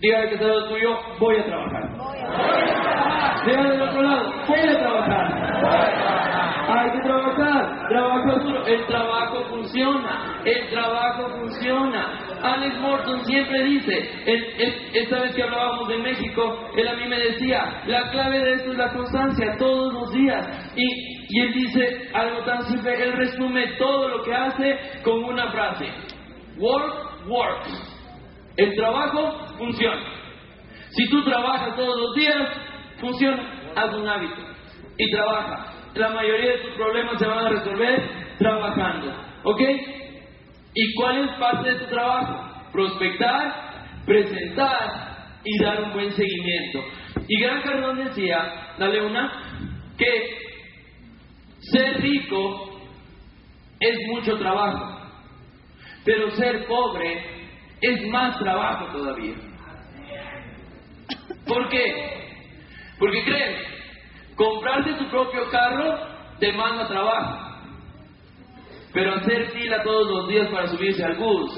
Dígale que está lo tuyo, voy a trabajar. Dígale del otro lado, voy a trabajar. Hay que trabajar, trabajo. El trabajo funciona, el trabajo funciona. Alex Morton siempre dice, esta vez que hablábamos de México, él a mí me decía, la clave de esto es la constancia, todos los días. Y y él dice algo tan simple, él resume todo lo que hace con una frase. Work, works. El trabajo funciona. Si tú trabajas todos los días, funciona. Haz un hábito y trabaja. La mayoría de tus problemas se van a resolver trabajando. ¿Ok? ¿Y cuál es parte de tu trabajo? Prospectar, presentar y dar un buen seguimiento. Y Gran Cardón decía, dale una, que ser rico es mucho trabajo, pero ser pobre es más trabajo todavía. ¿Por qué? Porque creen, comprarte tu propio carro demanda trabajo. Pero hacer fila todos los días para subirse al bus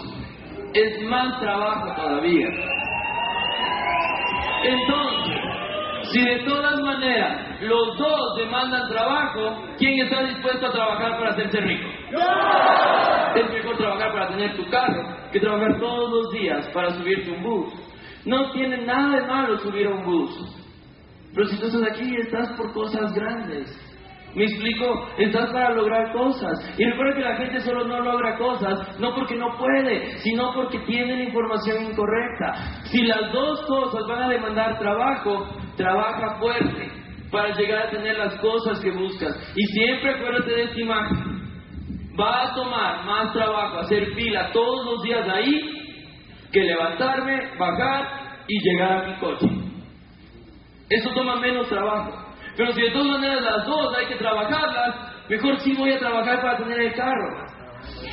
es más trabajo todavía. Entonces, si de todas maneras los dos demandan trabajo, ¿quién está dispuesto a trabajar para hacerse rico? Es mejor trabajar para tener tu carro que trabajar todos los días para subirte un bus. No tiene nada de malo subir a un bus. Pero si tú estás aquí, estás por cosas grandes. Me explico, estás para lograr cosas. Y recuerda que la gente solo no logra cosas, no porque no puede, sino porque tiene la información incorrecta. Si las dos cosas van a demandar trabajo, trabaja fuerte para llegar a tener las cosas que buscas. Y siempre acuérdate de esta imagen. Va a tomar más trabajo hacer fila todos los días ahí que levantarme, bajar y llegar a mi coche. Eso toma menos trabajo. Pero si de todas maneras las dos hay que trabajarlas, mejor sí voy a trabajar para tener el carro.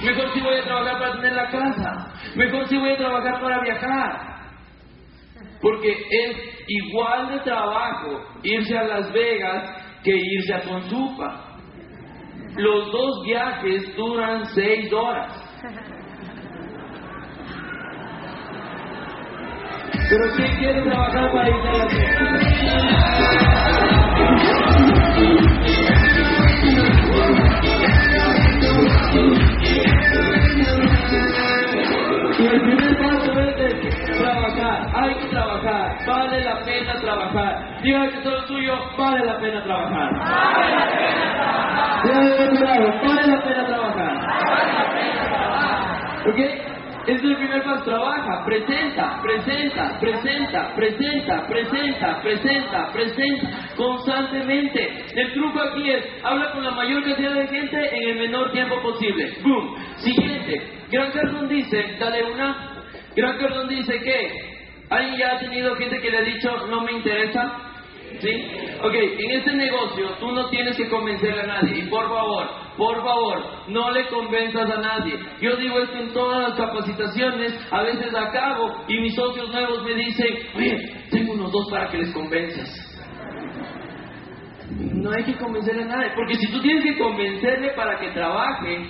Mejor sí voy a trabajar para tener la casa. Mejor sí voy a trabajar para viajar. Porque es igual de trabajo irse a Las Vegas que irse a Consupa. Los dos viajes duran seis horas. Pero ¿quién quiere trabajar para irse a Las Vegas? Y el primer paso es trabajar, hay que trabajar, vale la pena trabajar. Diga que todo tuyo, vale la pena trabajar. Vale la pena trabajar. vale la pena trabajar. ¿Ok? Es el primer paso, trabaja, presenta, presenta, presenta, presenta, presenta, presenta, presenta, constantemente. El truco aquí es, habla con la mayor cantidad de gente en el menor tiempo posible. Boom. Siguiente, Gran Cardón dice, dale una, Gran Cardón dice que, ¿alguien ya ha tenido gente que le ha dicho, no me interesa? ¿Sí? Ok, en este negocio tú no tienes que convencer a nadie. Y por favor, por favor, no le convenzas a nadie. Yo digo esto en todas las capacitaciones, a veces acabo y mis socios nuevos me dicen, oye, tengo unos dos para que les convenzas. No hay que convencerle a nadie, porque si tú tienes que convencerle para que trabaje,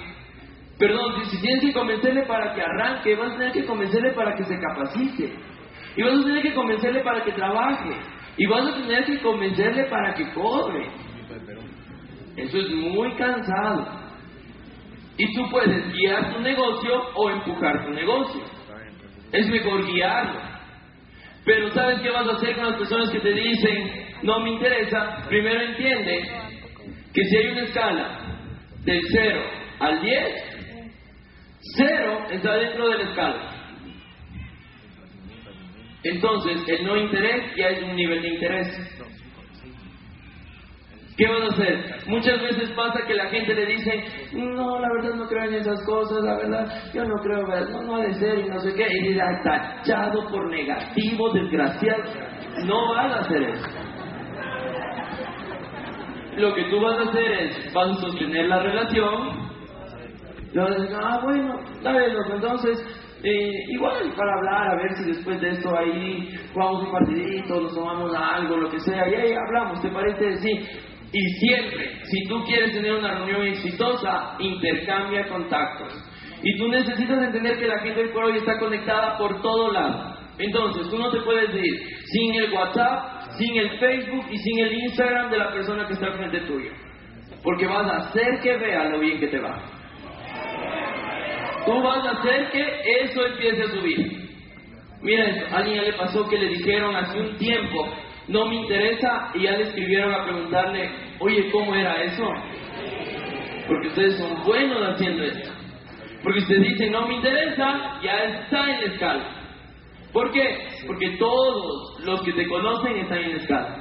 perdón, si tienes que convencerle para que arranque, vas a tener que convencerle para que se capacite. Y vas a tener que convencerle para que trabaje. Y vas a tener que convencerle para que cobre. Eso es muy cansado. Y tú puedes guiar tu negocio o empujar tu negocio. Es mejor guiarlo. Pero ¿sabes qué vas a hacer con las personas que te dicen, no me interesa? Primero entiende que si hay una escala del 0 al 10, 0 está dentro de la escala. Entonces, el no interés ya es un nivel de interés. ¿Qué vas a hacer? Muchas veces pasa que la gente le dice, no, la verdad no creo en esas cosas, la verdad, yo no creo, no, no ha de ser y no sé qué, y tachado por negativo, desgraciado. No vas a hacer eso. Lo que tú vas a hacer es, vas a sostener la relación, y vas a ah, bueno, dale, entonces, eh, igual para hablar, a ver si después de esto ahí jugamos un partidito, nos tomamos algo, lo que sea, y ahí hablamos, ¿te parece? Sí. Y siempre, si tú quieres tener una reunión exitosa, intercambia contactos. Y tú necesitas entender que la gente del por hoy está conectada por todo lado. Entonces, tú no te puedes ir sin el WhatsApp, sin el Facebook y sin el Instagram de la persona que está al frente tuyo. Porque vas a hacer que vea lo bien que te va. Tú vas a hacer que eso empiece a subir. Mira, a alguien ya le pasó que le dijeron hace un tiempo, no me interesa, y ya le escribieron a preguntarle, oye, ¿cómo era eso? Porque ustedes son buenos haciendo esto. Porque ustedes dicen, no me interesa, ya está en la escala. ¿Por qué? Porque todos los que te conocen están en la escala.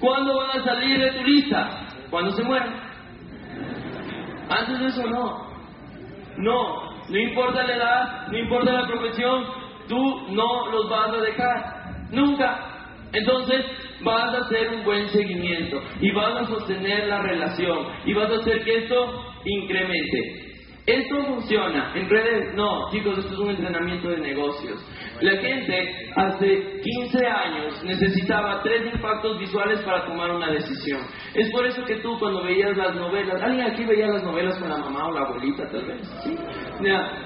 ¿Cuándo van a salir de tu lista? Cuando se mueran. Antes de eso no. No, no importa la edad, no importa la profesión, tú no los vas a dejar. Nunca. Entonces vas a hacer un buen seguimiento y vas a sostener la relación y vas a hacer que esto incremente. ¿Esto funciona en redes? No, chicos, esto es un entrenamiento de negocios. La gente hace 15 años necesitaba tres impactos visuales para tomar una decisión. Es por eso que tú cuando veías las novelas, ¿alguien aquí veía las novelas con la mamá o la abuelita tal vez? ¿Sí?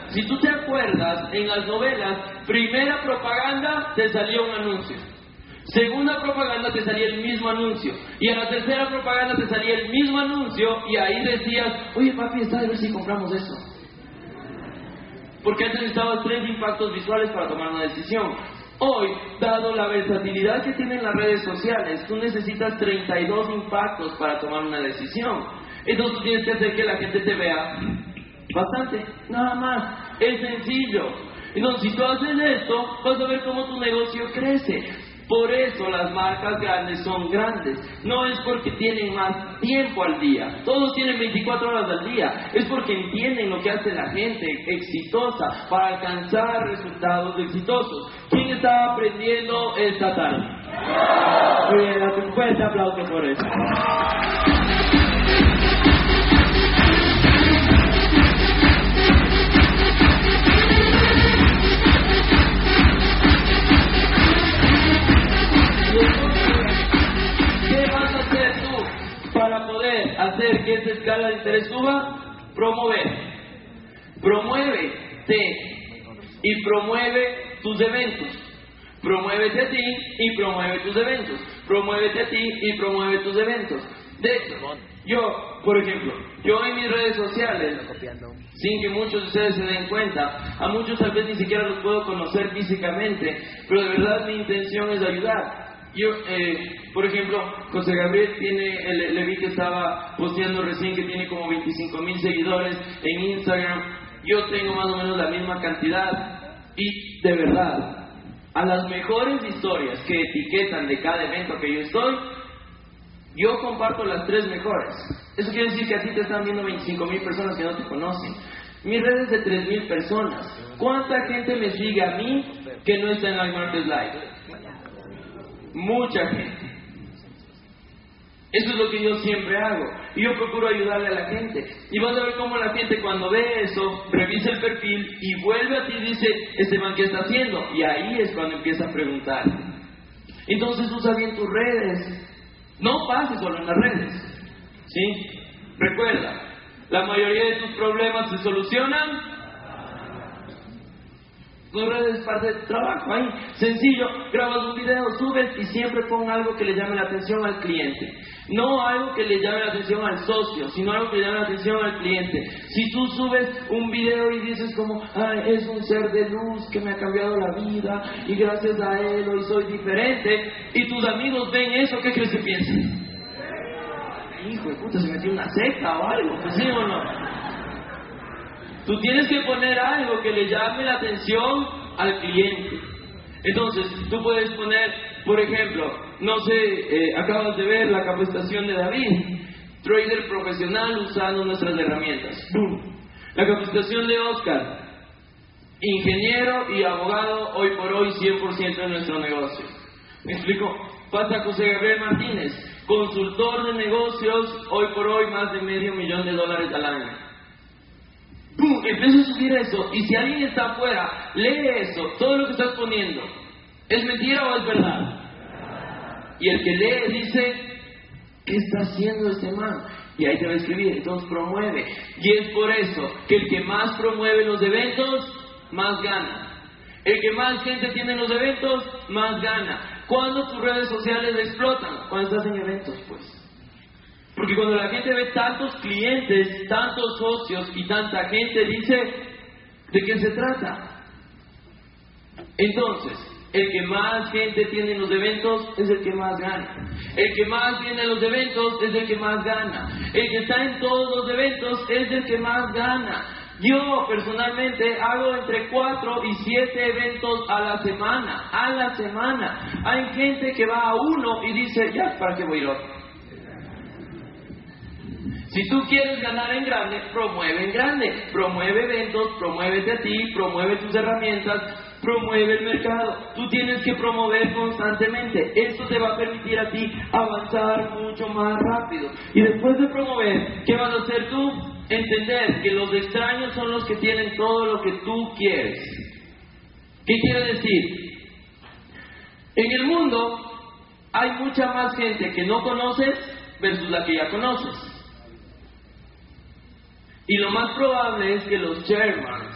si tú te acuerdas, en las novelas, primera propaganda te salía un anuncio. Segunda propaganda te salía el mismo anuncio. Y en la tercera propaganda te salía el mismo anuncio y ahí decías, oye papi, está a ver si compramos eso. Porque antes necesitabas tres impactos visuales para tomar una decisión. Hoy, dado la versatilidad que tienen las redes sociales, tú necesitas 32 impactos para tomar una decisión. Entonces tienes que hacer que la gente te vea bastante, nada más. Es sencillo. Entonces, si tú haces esto, vas a ver cómo tu negocio crece. Por eso las marcas grandes son grandes. No es porque tienen más tiempo al día. Todos tienen 24 horas al día. Es porque entienden lo que hace la gente exitosa para alcanzar resultados exitosos. ¿Quién está aprendiendo esta tarde? Muy bien, un fuerte aplauso por eso. Hacer que esa escala de interés suba? Promover. Promuévete y promueve tus eventos. Promuévete a ti y promueve tus eventos. Promuévete a ti y promueve tus eventos. De hecho, yo, por ejemplo, yo en mis redes sociales, sin que muchos de ustedes se den cuenta, a muchos tal vez ni siquiera los puedo conocer físicamente, pero de verdad mi intención es ayudar. Yo, eh, por ejemplo, José Gabriel tiene, le, vi que estaba posteando recién que tiene como 25 mil seguidores en Instagram. Yo tengo más o menos la misma cantidad. Y de verdad, a las mejores historias que etiquetan de cada evento que yo estoy, yo comparto las tres mejores. Eso quiere decir que a ti te están viendo 25 mil personas que no te conocen. Mis redes de 3 mil personas. ¿Cuánta gente me sigue a mí que no está en la Market Live? Mucha gente. Eso es lo que yo siempre hago. Y yo procuro ayudarle a la gente. Y vas a ver cómo la gente cuando ve eso, revisa el perfil y vuelve a ti y dice, este man, ¿qué está haciendo? Y ahí es cuando empieza a preguntar. Entonces usa bien tus redes. No pases solo en las redes. ¿Sí? Recuerda, la mayoría de tus problemas se solucionan tus redes parte de trabajo ahí. Sencillo, grabas un video, subes y siempre pon algo que le llame la atención al cliente. No algo que le llame la atención al socio, sino algo que le llame la atención al cliente. Si tú subes un video y dices como, Ay, es un ser de luz que me ha cambiado la vida y gracias a él hoy soy diferente, y tus amigos ven eso, ¿qué crees que piensan? Hijo de puta, se metió una secta o algo, pues sí o no. Tú tienes que poner algo que le llame la atención al cliente. Entonces, tú puedes poner, por ejemplo, no sé, eh, acabas de ver la capacitación de David, trader profesional usando nuestras herramientas. La capacitación de Oscar, ingeniero y abogado hoy por hoy 100% de nuestro negocio. ¿Me explico? Pasa José Gabriel Martínez, consultor de negocios, hoy por hoy más de medio millón de dólares al año. ¡Pum! Empieza a subir eso. Y si alguien está afuera, lee eso, todo lo que estás poniendo. ¿Es mentira o es verdad? Y el que lee dice, ¿qué está haciendo este man? Y ahí te va a escribir, entonces promueve. Y es por eso que el que más promueve los eventos, más gana. El que más gente tiene en los eventos, más gana. ¿Cuándo tus redes sociales explotan? Cuando estás en eventos, pues. Porque cuando la gente ve tantos clientes, tantos socios y tanta gente, dice, ¿de qué se trata? Entonces, el que más gente tiene en los eventos es el que más gana. El que más viene a los eventos es el que más gana. El que está en todos los eventos es el que más gana. Yo personalmente hago entre cuatro y siete eventos a la semana, a la semana. Hay gente que va a uno y dice, ya, ¿para qué voy a ir otro? Si tú quieres ganar en grande, promueve en grande, promueve eventos, promuévete a ti, promueve tus herramientas, promueve el mercado. Tú tienes que promover constantemente. Esto te va a permitir a ti avanzar mucho más rápido. Y después de promover, ¿qué vas a hacer tú? Entender que los extraños son los que tienen todo lo que tú quieres. ¿Qué quiere decir? En el mundo hay mucha más gente que no conoces versus la que ya conoces. Y lo más probable es que los chairmans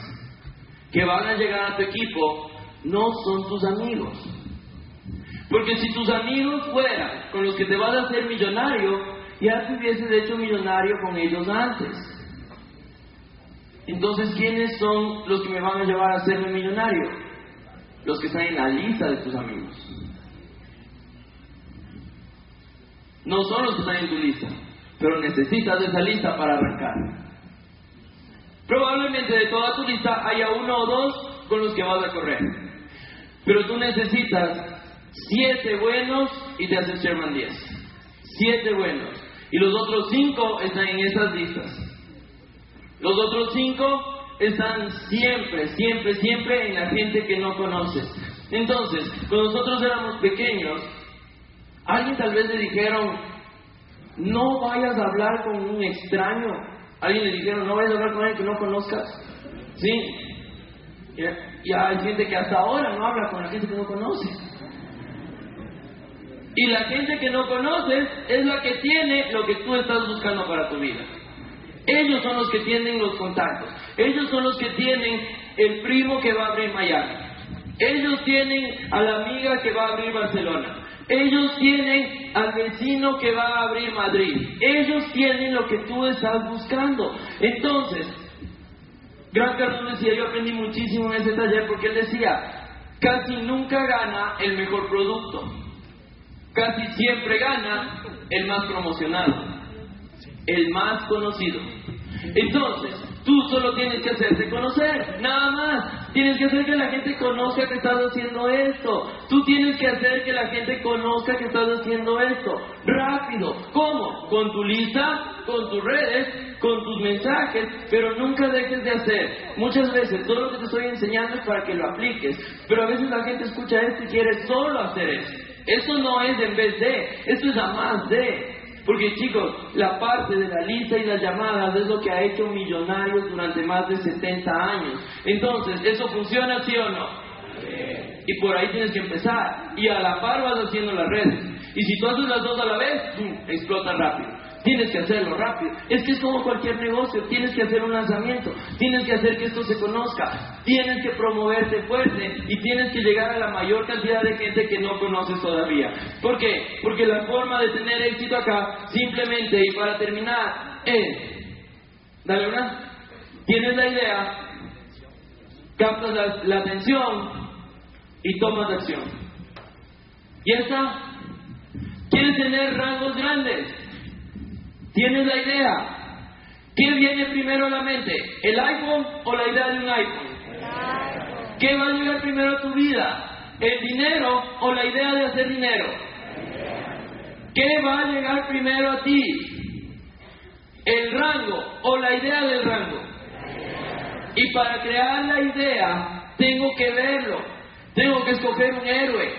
que van a llegar a tu equipo no son tus amigos. Porque si tus amigos fueran con los que te vas a hacer millonario, ya te hubieses hecho millonario con ellos antes. Entonces, ¿quiénes son los que me van a llevar a hacerme millonario? Los que están en la lista de tus amigos. No son los que están en tu lista, pero necesitas esa lista para arrancar. Probablemente de toda tu lista haya uno o dos con los que vas a correr. Pero tú necesitas siete buenos y te haces Sherman 10. Siete buenos. Y los otros cinco están en esas listas. Los otros cinco están siempre, siempre, siempre en la gente que no conoces. Entonces, cuando nosotros éramos pequeños, alguien tal vez le dijeron, no vayas a hablar con un extraño Alguien le dijeron, no vayas a hablar con alguien que no conozcas. ¿Sí? Y hay gente que hasta ahora no habla con la gente que no conoce. Y la gente que no conoces es la que tiene lo que tú estás buscando para tu vida. Ellos son los que tienen los contactos. Ellos son los que tienen el primo que va a abrir Miami. Ellos tienen a la amiga que va a abrir Barcelona. Ellos tienen al vecino que va a abrir Madrid. Ellos tienen lo que tú estás buscando. Entonces, Gran Cardón decía, yo aprendí muchísimo en ese taller porque él decía, casi nunca gana el mejor producto. Casi siempre gana el más promocionado, el más conocido. Entonces, Tú solo tienes que hacerte conocer, nada más. Tienes que hacer que la gente conozca que estás haciendo esto. Tú tienes que hacer que la gente conozca que estás haciendo esto. Rápido. ¿Cómo? Con tu lista, con tus redes, con tus mensajes, pero nunca dejes de hacer. Muchas veces todo lo que te estoy enseñando es para que lo apliques, pero a veces la gente escucha esto y quiere solo hacer eso. Eso no es en vez de, esto es a más de. Porque chicos, la parte de la lista y las llamadas es lo que ha hecho millonarios durante más de 70 años. Entonces, ¿eso funciona sí o no? Y por ahí tienes que empezar. Y a la par vas haciendo las redes. Y si tú haces las dos a la vez, explota rápido. Tienes que hacerlo rápido. Es que es como cualquier negocio. Tienes que hacer un lanzamiento. Tienes que hacer que esto se conozca. Tienes que promoverte fuerte y tienes que llegar a la mayor cantidad de gente que no conoces todavía. ¿Por qué? Porque la forma de tener éxito acá, simplemente y para terminar, es, dale una, tienes la idea, captas la, la atención y tomas acción. Y esa, quieres tener rangos grandes ¿Tienes la idea? ¿Qué viene primero a la mente? ¿El iPhone o la idea de un iPhone? ¿Qué va a llegar primero a tu vida? ¿El dinero o la idea de hacer dinero? ¿Qué va a llegar primero a ti? ¿El rango o la idea del rango? Y para crear la idea, tengo que verlo. Tengo que escoger un héroe.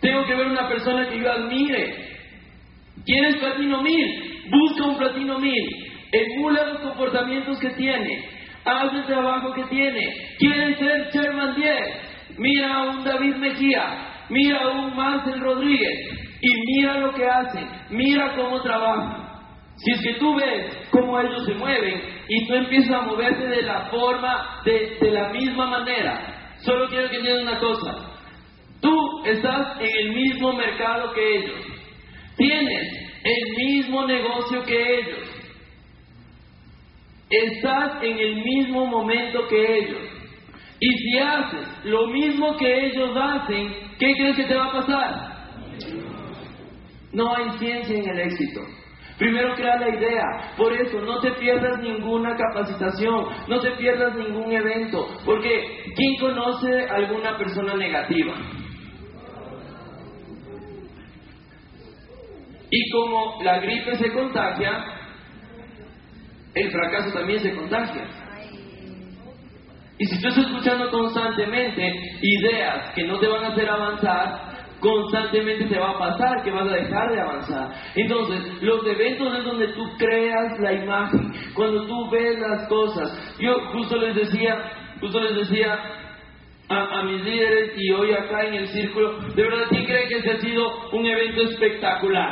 Tengo que ver una persona que yo admire. ¿Quién es Platino Mil? Busca un platino mil, emula los comportamientos que tiene, haz el trabajo que tiene. Quiere ser Sherman 10, mira a un David Mejía, mira a un Marcel Rodríguez y mira lo que hacen, mira cómo trabajan. Si es que tú ves cómo ellos se mueven y tú empiezas a moverte de la forma, de, de la misma manera, solo quiero que entiendas una cosa. Tú estás en el mismo mercado que ellos. Tienes el mismo negocio que ellos. Estás en el mismo momento que ellos. Y si haces lo mismo que ellos hacen, ¿qué crees que te va a pasar? No hay ciencia en el éxito. Primero crea la idea. Por eso no te pierdas ninguna capacitación, no te pierdas ningún evento. Porque ¿quién conoce alguna persona negativa? Y como la gripe se contagia, el fracaso también se contagia. Y si tú estás escuchando constantemente ideas que no te van a hacer avanzar, constantemente te va a pasar que vas a dejar de avanzar. Entonces, los eventos es donde tú creas la imagen, cuando tú ves las cosas. Yo justo les decía, justo les decía a, mis líderes y hoy acá en el círculo, de verdad, ¿quién cree que este ha sido un evento espectacular?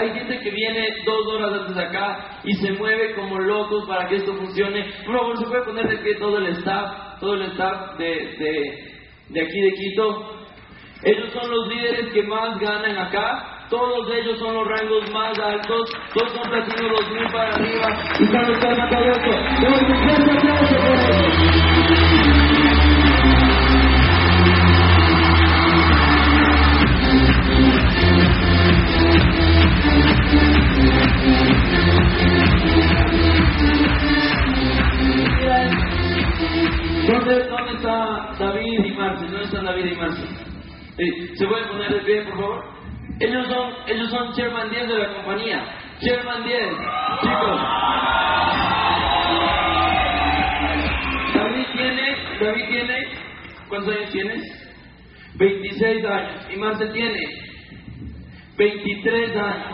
Hay gente que viene dos horas antes de acá y se mueve como locos para que esto funcione. Por favor, se puede poner de pie todo el staff, todo el staff de, de, de aquí de Quito. Ellos son los líderes que más ganan acá. Todos ellos son los rangos más altos. Todos son platino 2000 para arriba. Y están ustedes más ¿Dónde, ¿Dónde está David y Marce? ¿Dónde están David y Marce? ¿Se pueden poner de pie, por favor? Ellos son, ellos son Chairman 10 de la compañía. Chairman 10, chicos. David tiene, David tiene, ¿cuántos años tienes? 26 años. Y Marcel tiene 23 años.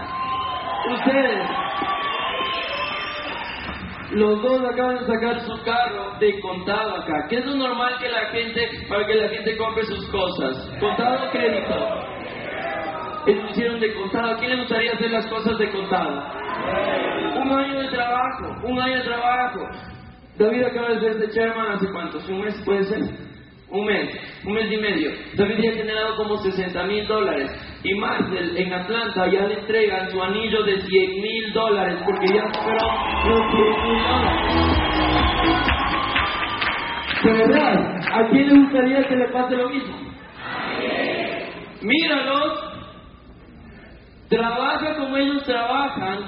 Ustedes, los dos acaban de sacar su carro de contado acá. ¿Qué es lo normal que la gente, para que la gente compre sus cosas? ¿Contado crédito? Ellos hicieron de contado. ¿A quién le gustaría hacer las cosas de contado? Un año de trabajo, un año de trabajo. David acaba de ser de chairman hace cuántos, un mes puede ser. Un mes, un mes y medio. David ya ha generado como 60 mil dólares. Y Marcel en Atlanta ya le entregan su anillo de 100 mil dólares porque ya superó los 100 mil dólares. ¿De verdad? ¿A quién le gustaría que le pase lo mismo? Míralos, trabaja como ellos trabajan,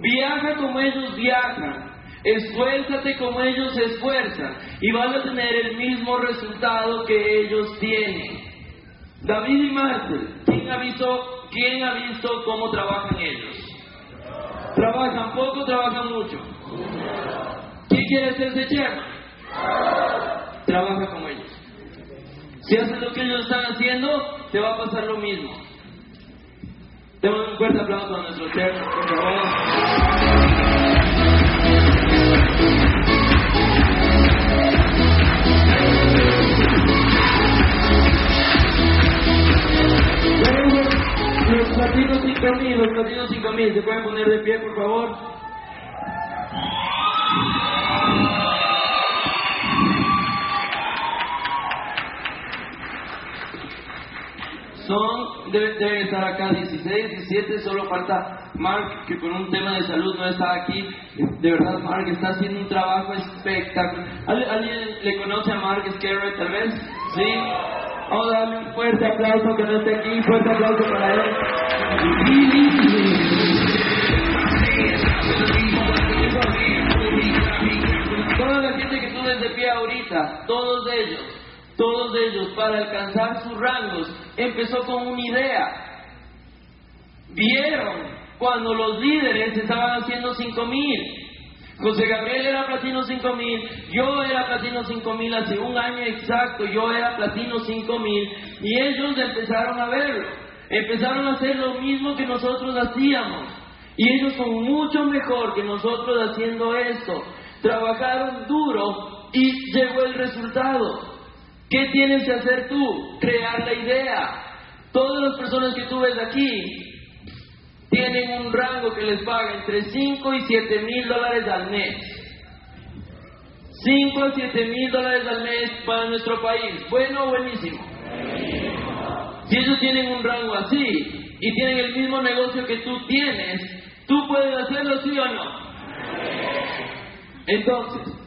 viaja como ellos viajan Esfuérzate como ellos esfuerzan y vas a tener el mismo resultado que ellos tienen. David y Marcel, ¿quién ha visto, quién ha visto cómo trabajan ellos? ¿Trabajan poco trabajan mucho? ¿Quién quiere ser chairman? Trabaja como ellos. Si haces lo que ellos están haciendo, te va a pasar lo mismo. Demos un fuerte aplauso a nuestro chairman, por favor. Los platinos 5000, los platinos 5000, ¿se pueden poner de pie, por favor? Son, deben debe estar acá 16, 17, solo falta Mark, que por un tema de salud no está aquí. De verdad, Mark está haciendo un trabajo espectacular. ¿Alguien le conoce a Mark Scarrett tal vez? ¿Sí? Vamos a un fuerte aplauso que no esté aquí, fuerte aplauso para él. Toda la gente que tú ves de pie ahorita, todos ellos, todos ellos, para alcanzar sus rangos, empezó con una idea. Vieron cuando los líderes estaban haciendo cinco mil José Gabriel era platino 5000, yo era platino 5000 hace un año exacto, yo era platino 5000 y ellos empezaron a verlo, empezaron a hacer lo mismo que nosotros hacíamos y ellos son mucho mejor que nosotros haciendo esto. Trabajaron duro y llegó el resultado. ¿Qué tienes que hacer tú? Crear la idea. Todas las personas que tú ves aquí tienen un rango que les paga entre 5 y 7 mil dólares al mes. 5 a 7 mil dólares al mes para nuestro país. Bueno buenísimo. Si ellos tienen un rango así y tienen el mismo negocio que tú tienes, ¿tú puedes hacerlo sí o no? Entonces,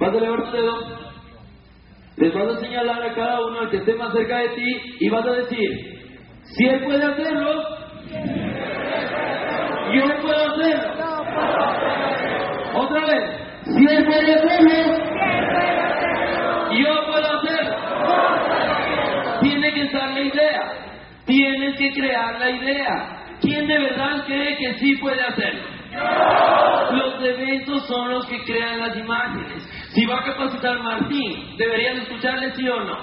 Vas a elevar tu dedo, les vas a señalar a cada uno el que esté más cerca de ti y vas a decir, si él puede hacerlo, yo puedo hacerlo. Otra vez, si él puede hacerlo, yo puedo hacerlo. Tiene que estar la idea, tienes que crear la idea. ¿Quién de verdad cree que sí puede hacerlo? Los eventos son los que crean las imágenes. Si va a capacitar Martín, ¿deberían escucharle sí o no?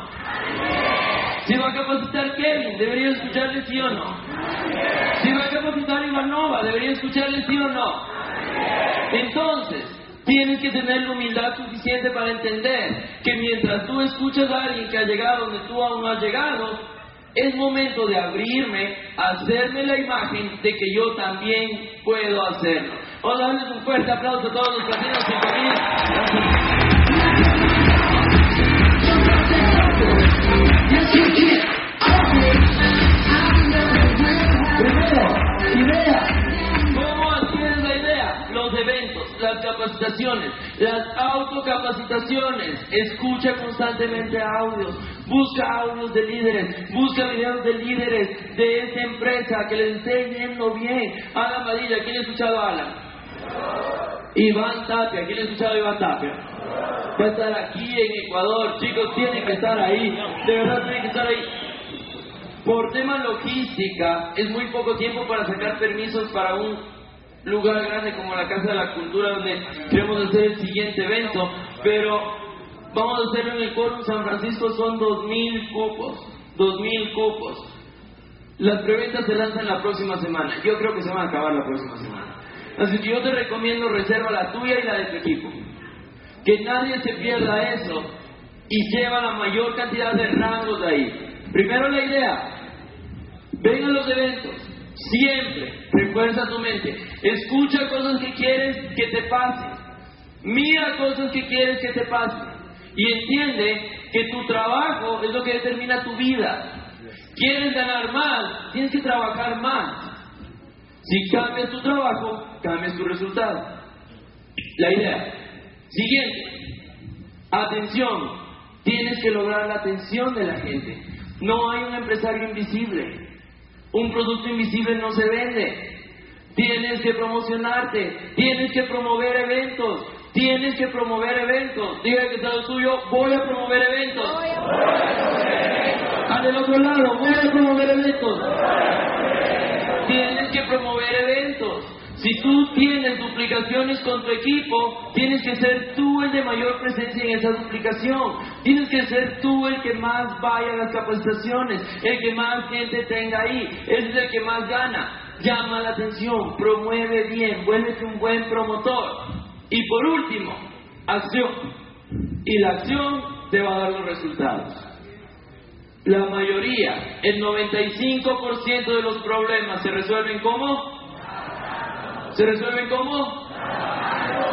Si va a capacitar Kevin, ¿deberían escucharle sí o no? Si va a capacitar Ivanova, ¿deberían escucharle sí o no? Entonces, tienes que tener la humildad suficiente para entender que mientras tú escuchas a alguien que ha llegado donde tú aún no has llegado, es momento de abrirme, hacerme la imagen de que yo también puedo hacerlo. Vamos a darles un fuerte aplauso a todos los platinos 5000. Capacitaciones, las autocapacitaciones. Escucha constantemente audios, busca audios de líderes, busca videos de líderes de esa empresa que les esté yendo bien. Alan Madilla, ¿quién ha escuchado a Alan? Iván Tapia, ¿quién ha escuchado a Iván Tapia? Va a estar aquí en Ecuador, chicos, tienen que estar ahí, de verdad tienen que estar ahí. Por tema logística, es muy poco tiempo para sacar permisos para un lugar grande como la Casa de la Cultura donde queremos hacer el siguiente evento, pero vamos a hacerlo en el Quórum San Francisco, son 2.000 cupos, 2.000 cupos. Las preventas se lanzan la próxima semana, yo creo que se van a acabar la próxima semana. Así que yo te recomiendo reserva la tuya y la de tu equipo. Que nadie se pierda eso y lleva la mayor cantidad de rangos de ahí. Primero la idea, ven a los eventos, Siempre refuerza tu mente. Escucha cosas que quieres que te pasen. Mira cosas que quieres que te pasen. Y entiende que tu trabajo es lo que determina tu vida. ¿Quieres ganar más? Tienes que trabajar más. Si cambias tu trabajo, cambias tu resultado. La idea. Siguiente. Atención. Tienes que lograr la atención de la gente. No hay un empresario invisible. Un producto invisible no se vende. Tienes que promocionarte, tienes que promover eventos, tienes que promover eventos. Diga que está lo suyo, voy a promover eventos. Al del otro lado, voy a promover eventos. Tienes que promover eventos. Si tú tienes duplicaciones con tu equipo, tienes que ser tú el de mayor presencia en esa duplicación. Tienes que ser tú el que más vaya a las capacitaciones, el que más gente tenga ahí. Es el que más gana. Llama la atención, promueve bien, vuélvete un buen promotor. Y por último, acción. Y la acción te va a dar los resultados. La mayoría, el 95% de los problemas se resuelven como ¿Se resuelven cómo?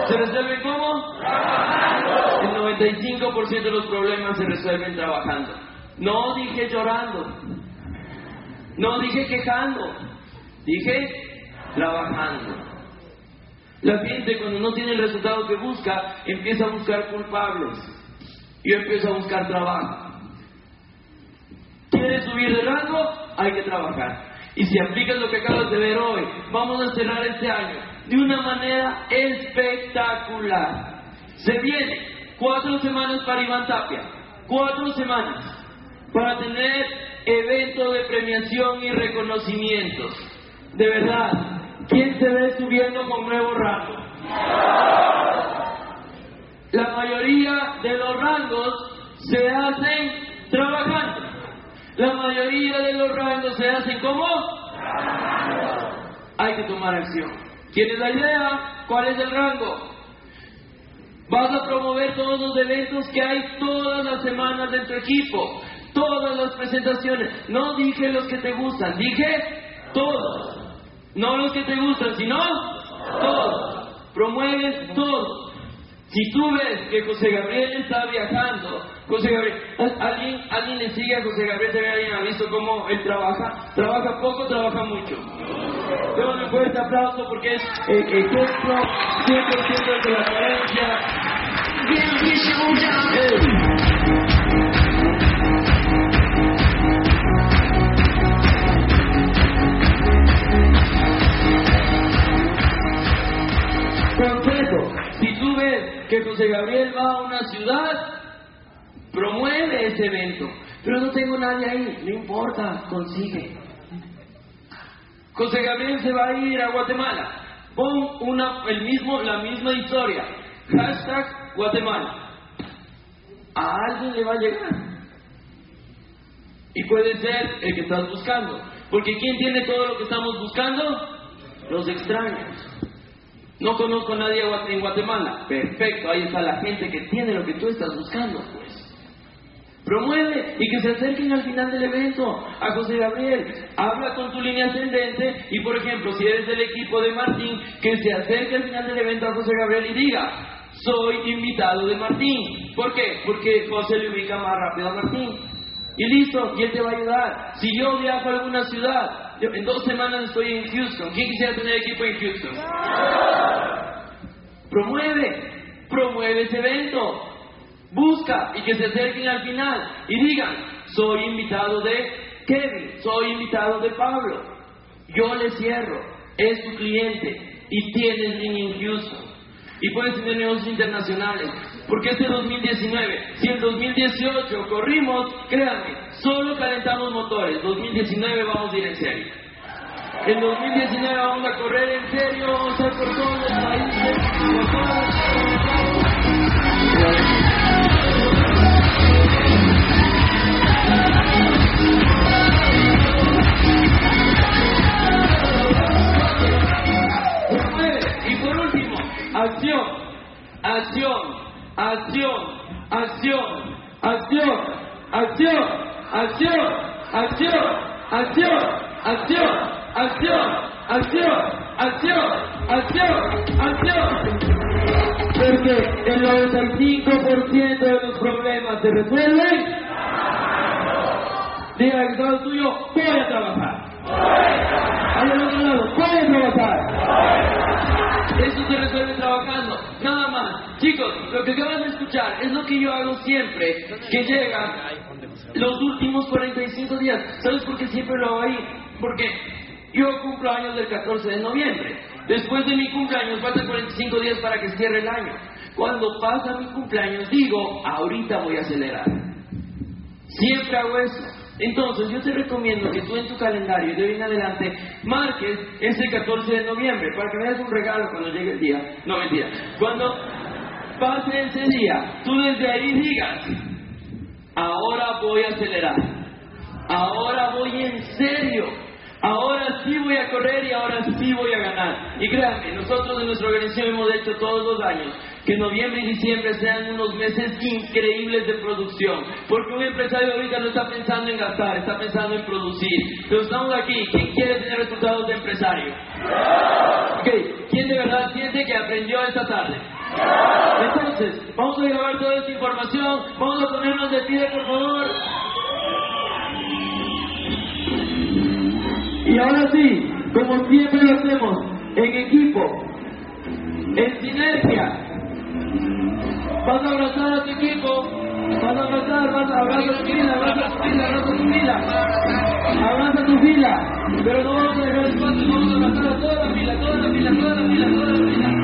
¿Se resuelven cómo? El 95% de los problemas se resuelven trabajando. No dije llorando. No dije quejando. Dije trabajando. La gente cuando no tiene el resultado que busca, empieza a buscar culpables. Y empieza a buscar trabajo. ¿Quieres subir de rango? Hay que trabajar. Y si aplicas lo que acabas de ver hoy, vamos a cerrar este año de una manera espectacular. Se viene cuatro semanas para Iván Tapia, cuatro semanas para tener evento de premiación y reconocimientos. De verdad, ¿quién se ve subiendo con nuevo rango? La mayoría de los rangos se hacen trabajando. La mayoría de los rangos se hacen como hay que tomar acción. ¿Tienes la idea? ¿Cuál es el rango? Vas a promover todos los eventos que hay todas las semanas de tu equipo, todas las presentaciones. No dije los que te gustan, dije todos. No los que te gustan, sino todos. Promueves todos. Si tú ves que José Gabriel está viajando, José Gabriel, ¿alguien, ¿alguien le sigue a José Gabriel? ¿Alguien ha visto cómo él trabaja? ¿Trabaja poco trabaja mucho? Démosle un fuerte aplauso porque es el ejemplo 100% de la coherencia Consejo, si tú ves que José Gabriel va a una ciudad, promueve ese evento. Pero no tengo nadie ahí, no importa, consigue. José Gabriel se va a ir a Guatemala. Pon una, el mismo, la misma historia. Hashtag Guatemala. A alguien le va a llegar. Y puede ser el que estás buscando. Porque ¿quién tiene todo lo que estamos buscando? Los extraños. No conozco a nadie en Guatemala. Perfecto, ahí está la gente que tiene lo que tú estás buscando, pues. Promueve y que se acerquen al final del evento a José Gabriel. Habla con tu línea ascendente y, por ejemplo, si eres del equipo de Martín, que se acerque al final del evento a José Gabriel y diga, soy invitado de Martín. ¿Por qué? Porque José le ubica más rápido a Martín. Y listo, y él te va a ayudar. Si yo viajo a alguna ciudad, yo en dos semanas estoy en Houston. ¿Quién quisiera tener equipo en Houston? Promueve, promueve ese evento. Busca y que se acerquen al final y digan, soy invitado de Kevin, soy invitado de Pablo. Yo le cierro, es tu cliente y tienes línea en Houston. Y puedes tener negocios internacionales. Porque este 2019, si en 2018 corrimos, créanme, solo calentamos motores. 2019 vamos a ir en serio. En 2019 vamos a correr en serio, vamos a por todos los países, por todas Promueve. Y por último, acción, acción, acción, acción, acción, acción, acción, acción, acción, acción, acción, acción, acción, acción, acción. Porque el 95% de los problemas se resuelven. Diga que lo tuyo, voy a trabajar. Ahí al otro lado, voy a trabajar. Eso se resuelve trabajando, nada más. Chicos, lo que acaban de escuchar es lo que yo hago siempre, que llega los últimos 45 días. ¿Sabes por qué siempre lo hago ahí? Porque yo cumplo años del 14 de noviembre. Después de mi cumpleaños faltan 45 días para que cierre el año. Cuando pasa mi cumpleaños digo, ahorita voy a acelerar. Siempre hago eso. Entonces, yo te recomiendo que tú en tu calendario de hoy en adelante marques ese 14 de noviembre para que me des un regalo cuando llegue el día. No, mentira. Cuando pase ese día, tú desde ahí digas, ahora voy a acelerar. Ahora voy en serio. Ahora sí voy a correr y ahora sí voy a ganar. Y créanme, nosotros en nuestra organización hemos hecho todos los años que noviembre y diciembre sean unos meses increíbles de producción. Porque un empresario ahorita no está pensando en gastar, está pensando en producir. Pero estamos aquí, ¿quién quiere tener resultados de empresario? ¿quién de verdad siente que aprendió esta tarde? Entonces, vamos a grabar toda esta información, vamos a ponernos de pie, por favor. Y ahora sí, como siempre lo hacemos, en equipo, en sinergia, vas a abrazar a tu equipo, vas a abrazar, vas a abrazar tu fila, abraza tu fila, abraza tu fila, abraza tu fila, pero no vamos a dejar espacio, vamos a abrazar a toda la fila, toda la fila, toda la fila, toda la fila.